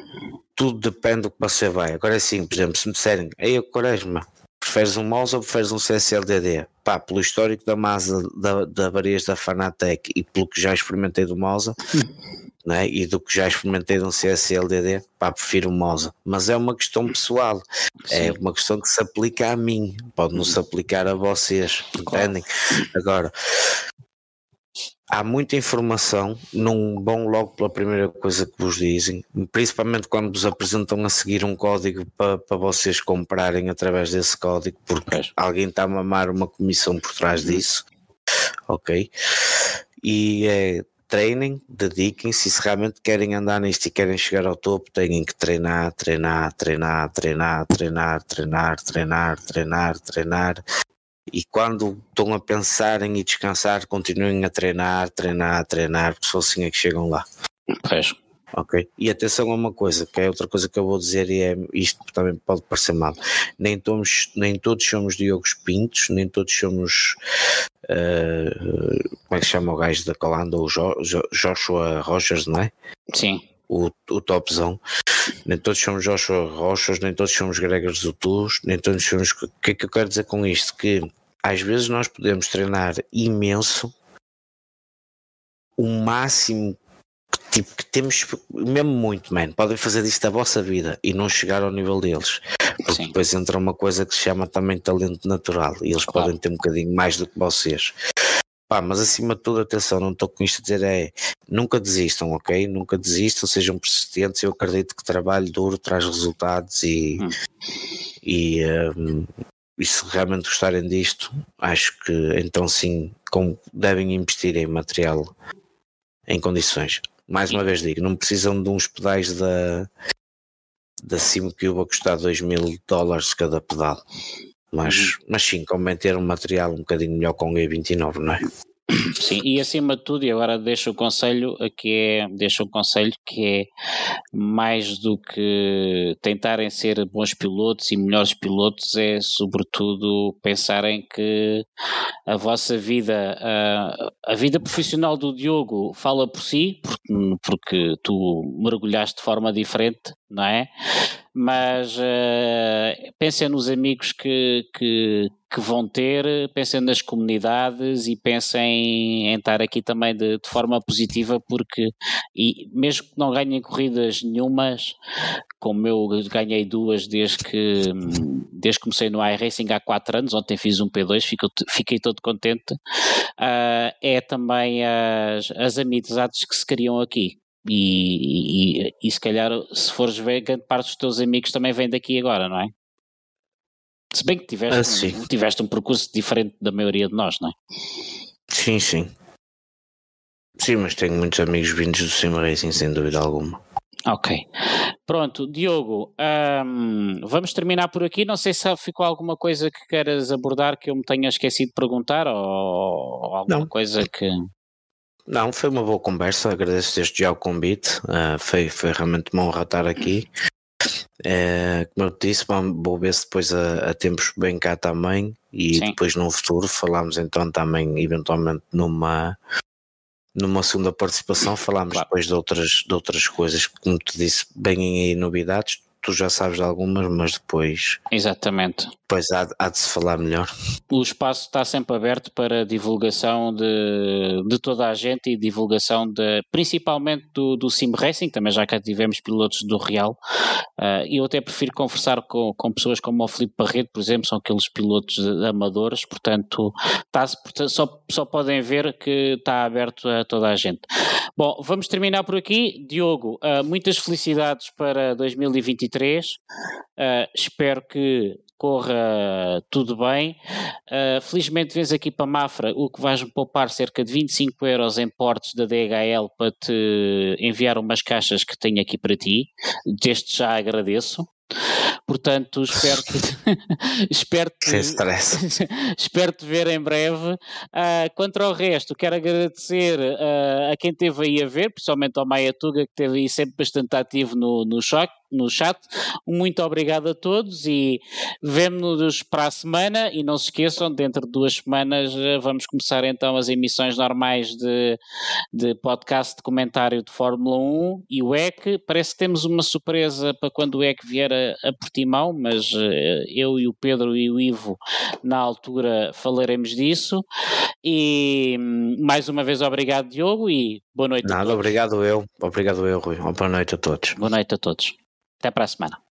tudo depende do que você vai. Agora é assim, por exemplo, se me disserem, aí Quaresma, preferes um mouse ou preferes um CSLDD? Pá, pelo histórico da massa da, da Varias da Fanatec e pelo que já experimentei do mouse, hum né? e do que já experimentei de um CSLDD, pá, prefiro o Moza. Mas é uma questão pessoal, é Sim. é uma questão que se aplica a mim, pode não se aplicar a vocês, entendem? Agora, há muita informação, não vão logo pela primeira coisa que vos dizem, principalmente quando vos apresentam a seguir um código para, para vocês comprarem através desse código, porque alguém está a mamar uma comissão por trás uhum. disso, ok? E é treinem, dediquem-se, se realmente querem andar nisto e querem chegar ao topo, têm que treinar, treinar, treinar, treinar, treinar, treinar, treinar, treinar, treinar. E quando estão a pensar em ir descansar, continuem a treinar, treinar, treinar, porque só assim é que chegam lá. Pois. Ok? E atenção a uma coisa, que é outra coisa que eu vou dizer e é isto também pode parecer mal. Nem todos, nem todos somos Diogos Pintos, nem todos somos uh, como é que chama o gajo da Calanda, o jo, jo, Joshua Rogers, não é? Sim. O, o topzão. Nem todos somos Joshua Rochas, nem todos somos Gregores Zutus, nem todos somos. O que é que eu quero dizer com isto? Que às vezes nós podemos treinar imenso o máximo tipo que temos mesmo muito, man. Podem fazer disto a vossa vida e não chegar ao nível deles. Porque Sim. depois entra uma coisa que se chama também talento natural e eles claro. podem ter um bocadinho mais do que vocês. Pá, mas acima de tudo, atenção, não estou com isto a dizer é nunca desistam, ok? Nunca desistam, sejam persistentes. Eu acredito que trabalho duro traz resultados e, hum. e, um, e se realmente gostarem disto, acho que então sim com, devem investir em material em condições mais uma vez digo, não precisam de uns pedais da, da Simcube a custar 2 mil dólares cada pedal. Mas, uhum. mas sim, convém ter um material um bocadinho melhor com o E29, não é? Sim, e acima de tudo, e agora deixo o conselho que é, deixo um conselho que é mais do que tentarem ser bons pilotos e melhores pilotos, é sobretudo pensarem que a vossa vida, a, a vida profissional do Diogo fala por si, porque, porque tu mergulhaste de forma diferente, não é? Mas uh, pensem nos amigos que, que, que vão ter, pensem nas comunidades e pensem em estar aqui também de, de, forma positiva, porque e mesmo que não ganhem corridas nenhumas, como eu ganhei duas desde que, desde que comecei no iRacing há 4 anos, ontem fiz um P2, fico, fiquei todo contente, uh, é também as, as amizades que se criam aqui. E, e, e, se calhar, se fores ver, grande parte dos teus amigos também vêm daqui agora, não é? Se bem que tiveste, ah, um, tiveste um percurso diferente da maioria de nós, não é? Sim, sim. Sim, mas tenho muitos amigos vindos do Sim Racing, sem dúvida alguma. Ok. Pronto, Diogo, um, vamos terminar por aqui. Não sei se ficou alguma coisa que queiras abordar que eu me tenha esquecido de perguntar ou, ou alguma Não. coisa que. Não, foi uma boa conversa. Agradeço desde já o convite. Uh, foi, foi realmente uma honra estar aqui. É, como eu disse, vou ver se depois a, a tempos bem cá também e Sim. depois no futuro falamos então também eventualmente numa numa segunda participação falamos claro. depois de outras, de outras coisas, como te disse, bem aí novidades, tu já sabes de algumas, mas depois. Exatamente. Depois há, há de se falar melhor. O espaço está sempre aberto para divulgação de, de toda a gente e divulgação de, principalmente do, do Sim Racing, também já cá tivemos pilotos do Real. Uh, eu até prefiro conversar com, com pessoas como o Felipe Barreto, por exemplo, são aqueles pilotos amadores, portanto, tá, só, só podem ver que está aberto a toda a gente. Bom, vamos terminar por aqui. Diogo, uh, muitas felicidades para 2023. Uh, ah, espero que corra tudo bem. Uh, felizmente vens aqui para Mafra, o que vais-me poupar cerca de 25 euros em portos da DHL para te enviar umas caixas que tenho aqui para ti. Desde já agradeço. Portanto, espero te, espero te, espero te ver em breve. Uh, quanto ao resto, quero agradecer uh, a quem esteve aí a ver, principalmente ao Maia Tuga, que esteve aí sempre bastante ativo no, no, choque, no chat. Muito obrigado a todos e vemo-nos para a semana. E não se esqueçam, dentro de duas semanas ah, vamos começar então as emissões normais de, de podcast de comentário de Fórmula 1 e o EC. Parece que temos uma surpresa para quando o EC vier a, a Portimão, mas uh, eu e o Pedro e o Ivo na altura falaremos disso. E mais uma vez obrigado Diogo e boa noite Nada, obrigado eu, obrigado eu Rui, boa noite a todos. Boa noite a todos. Até para a semana.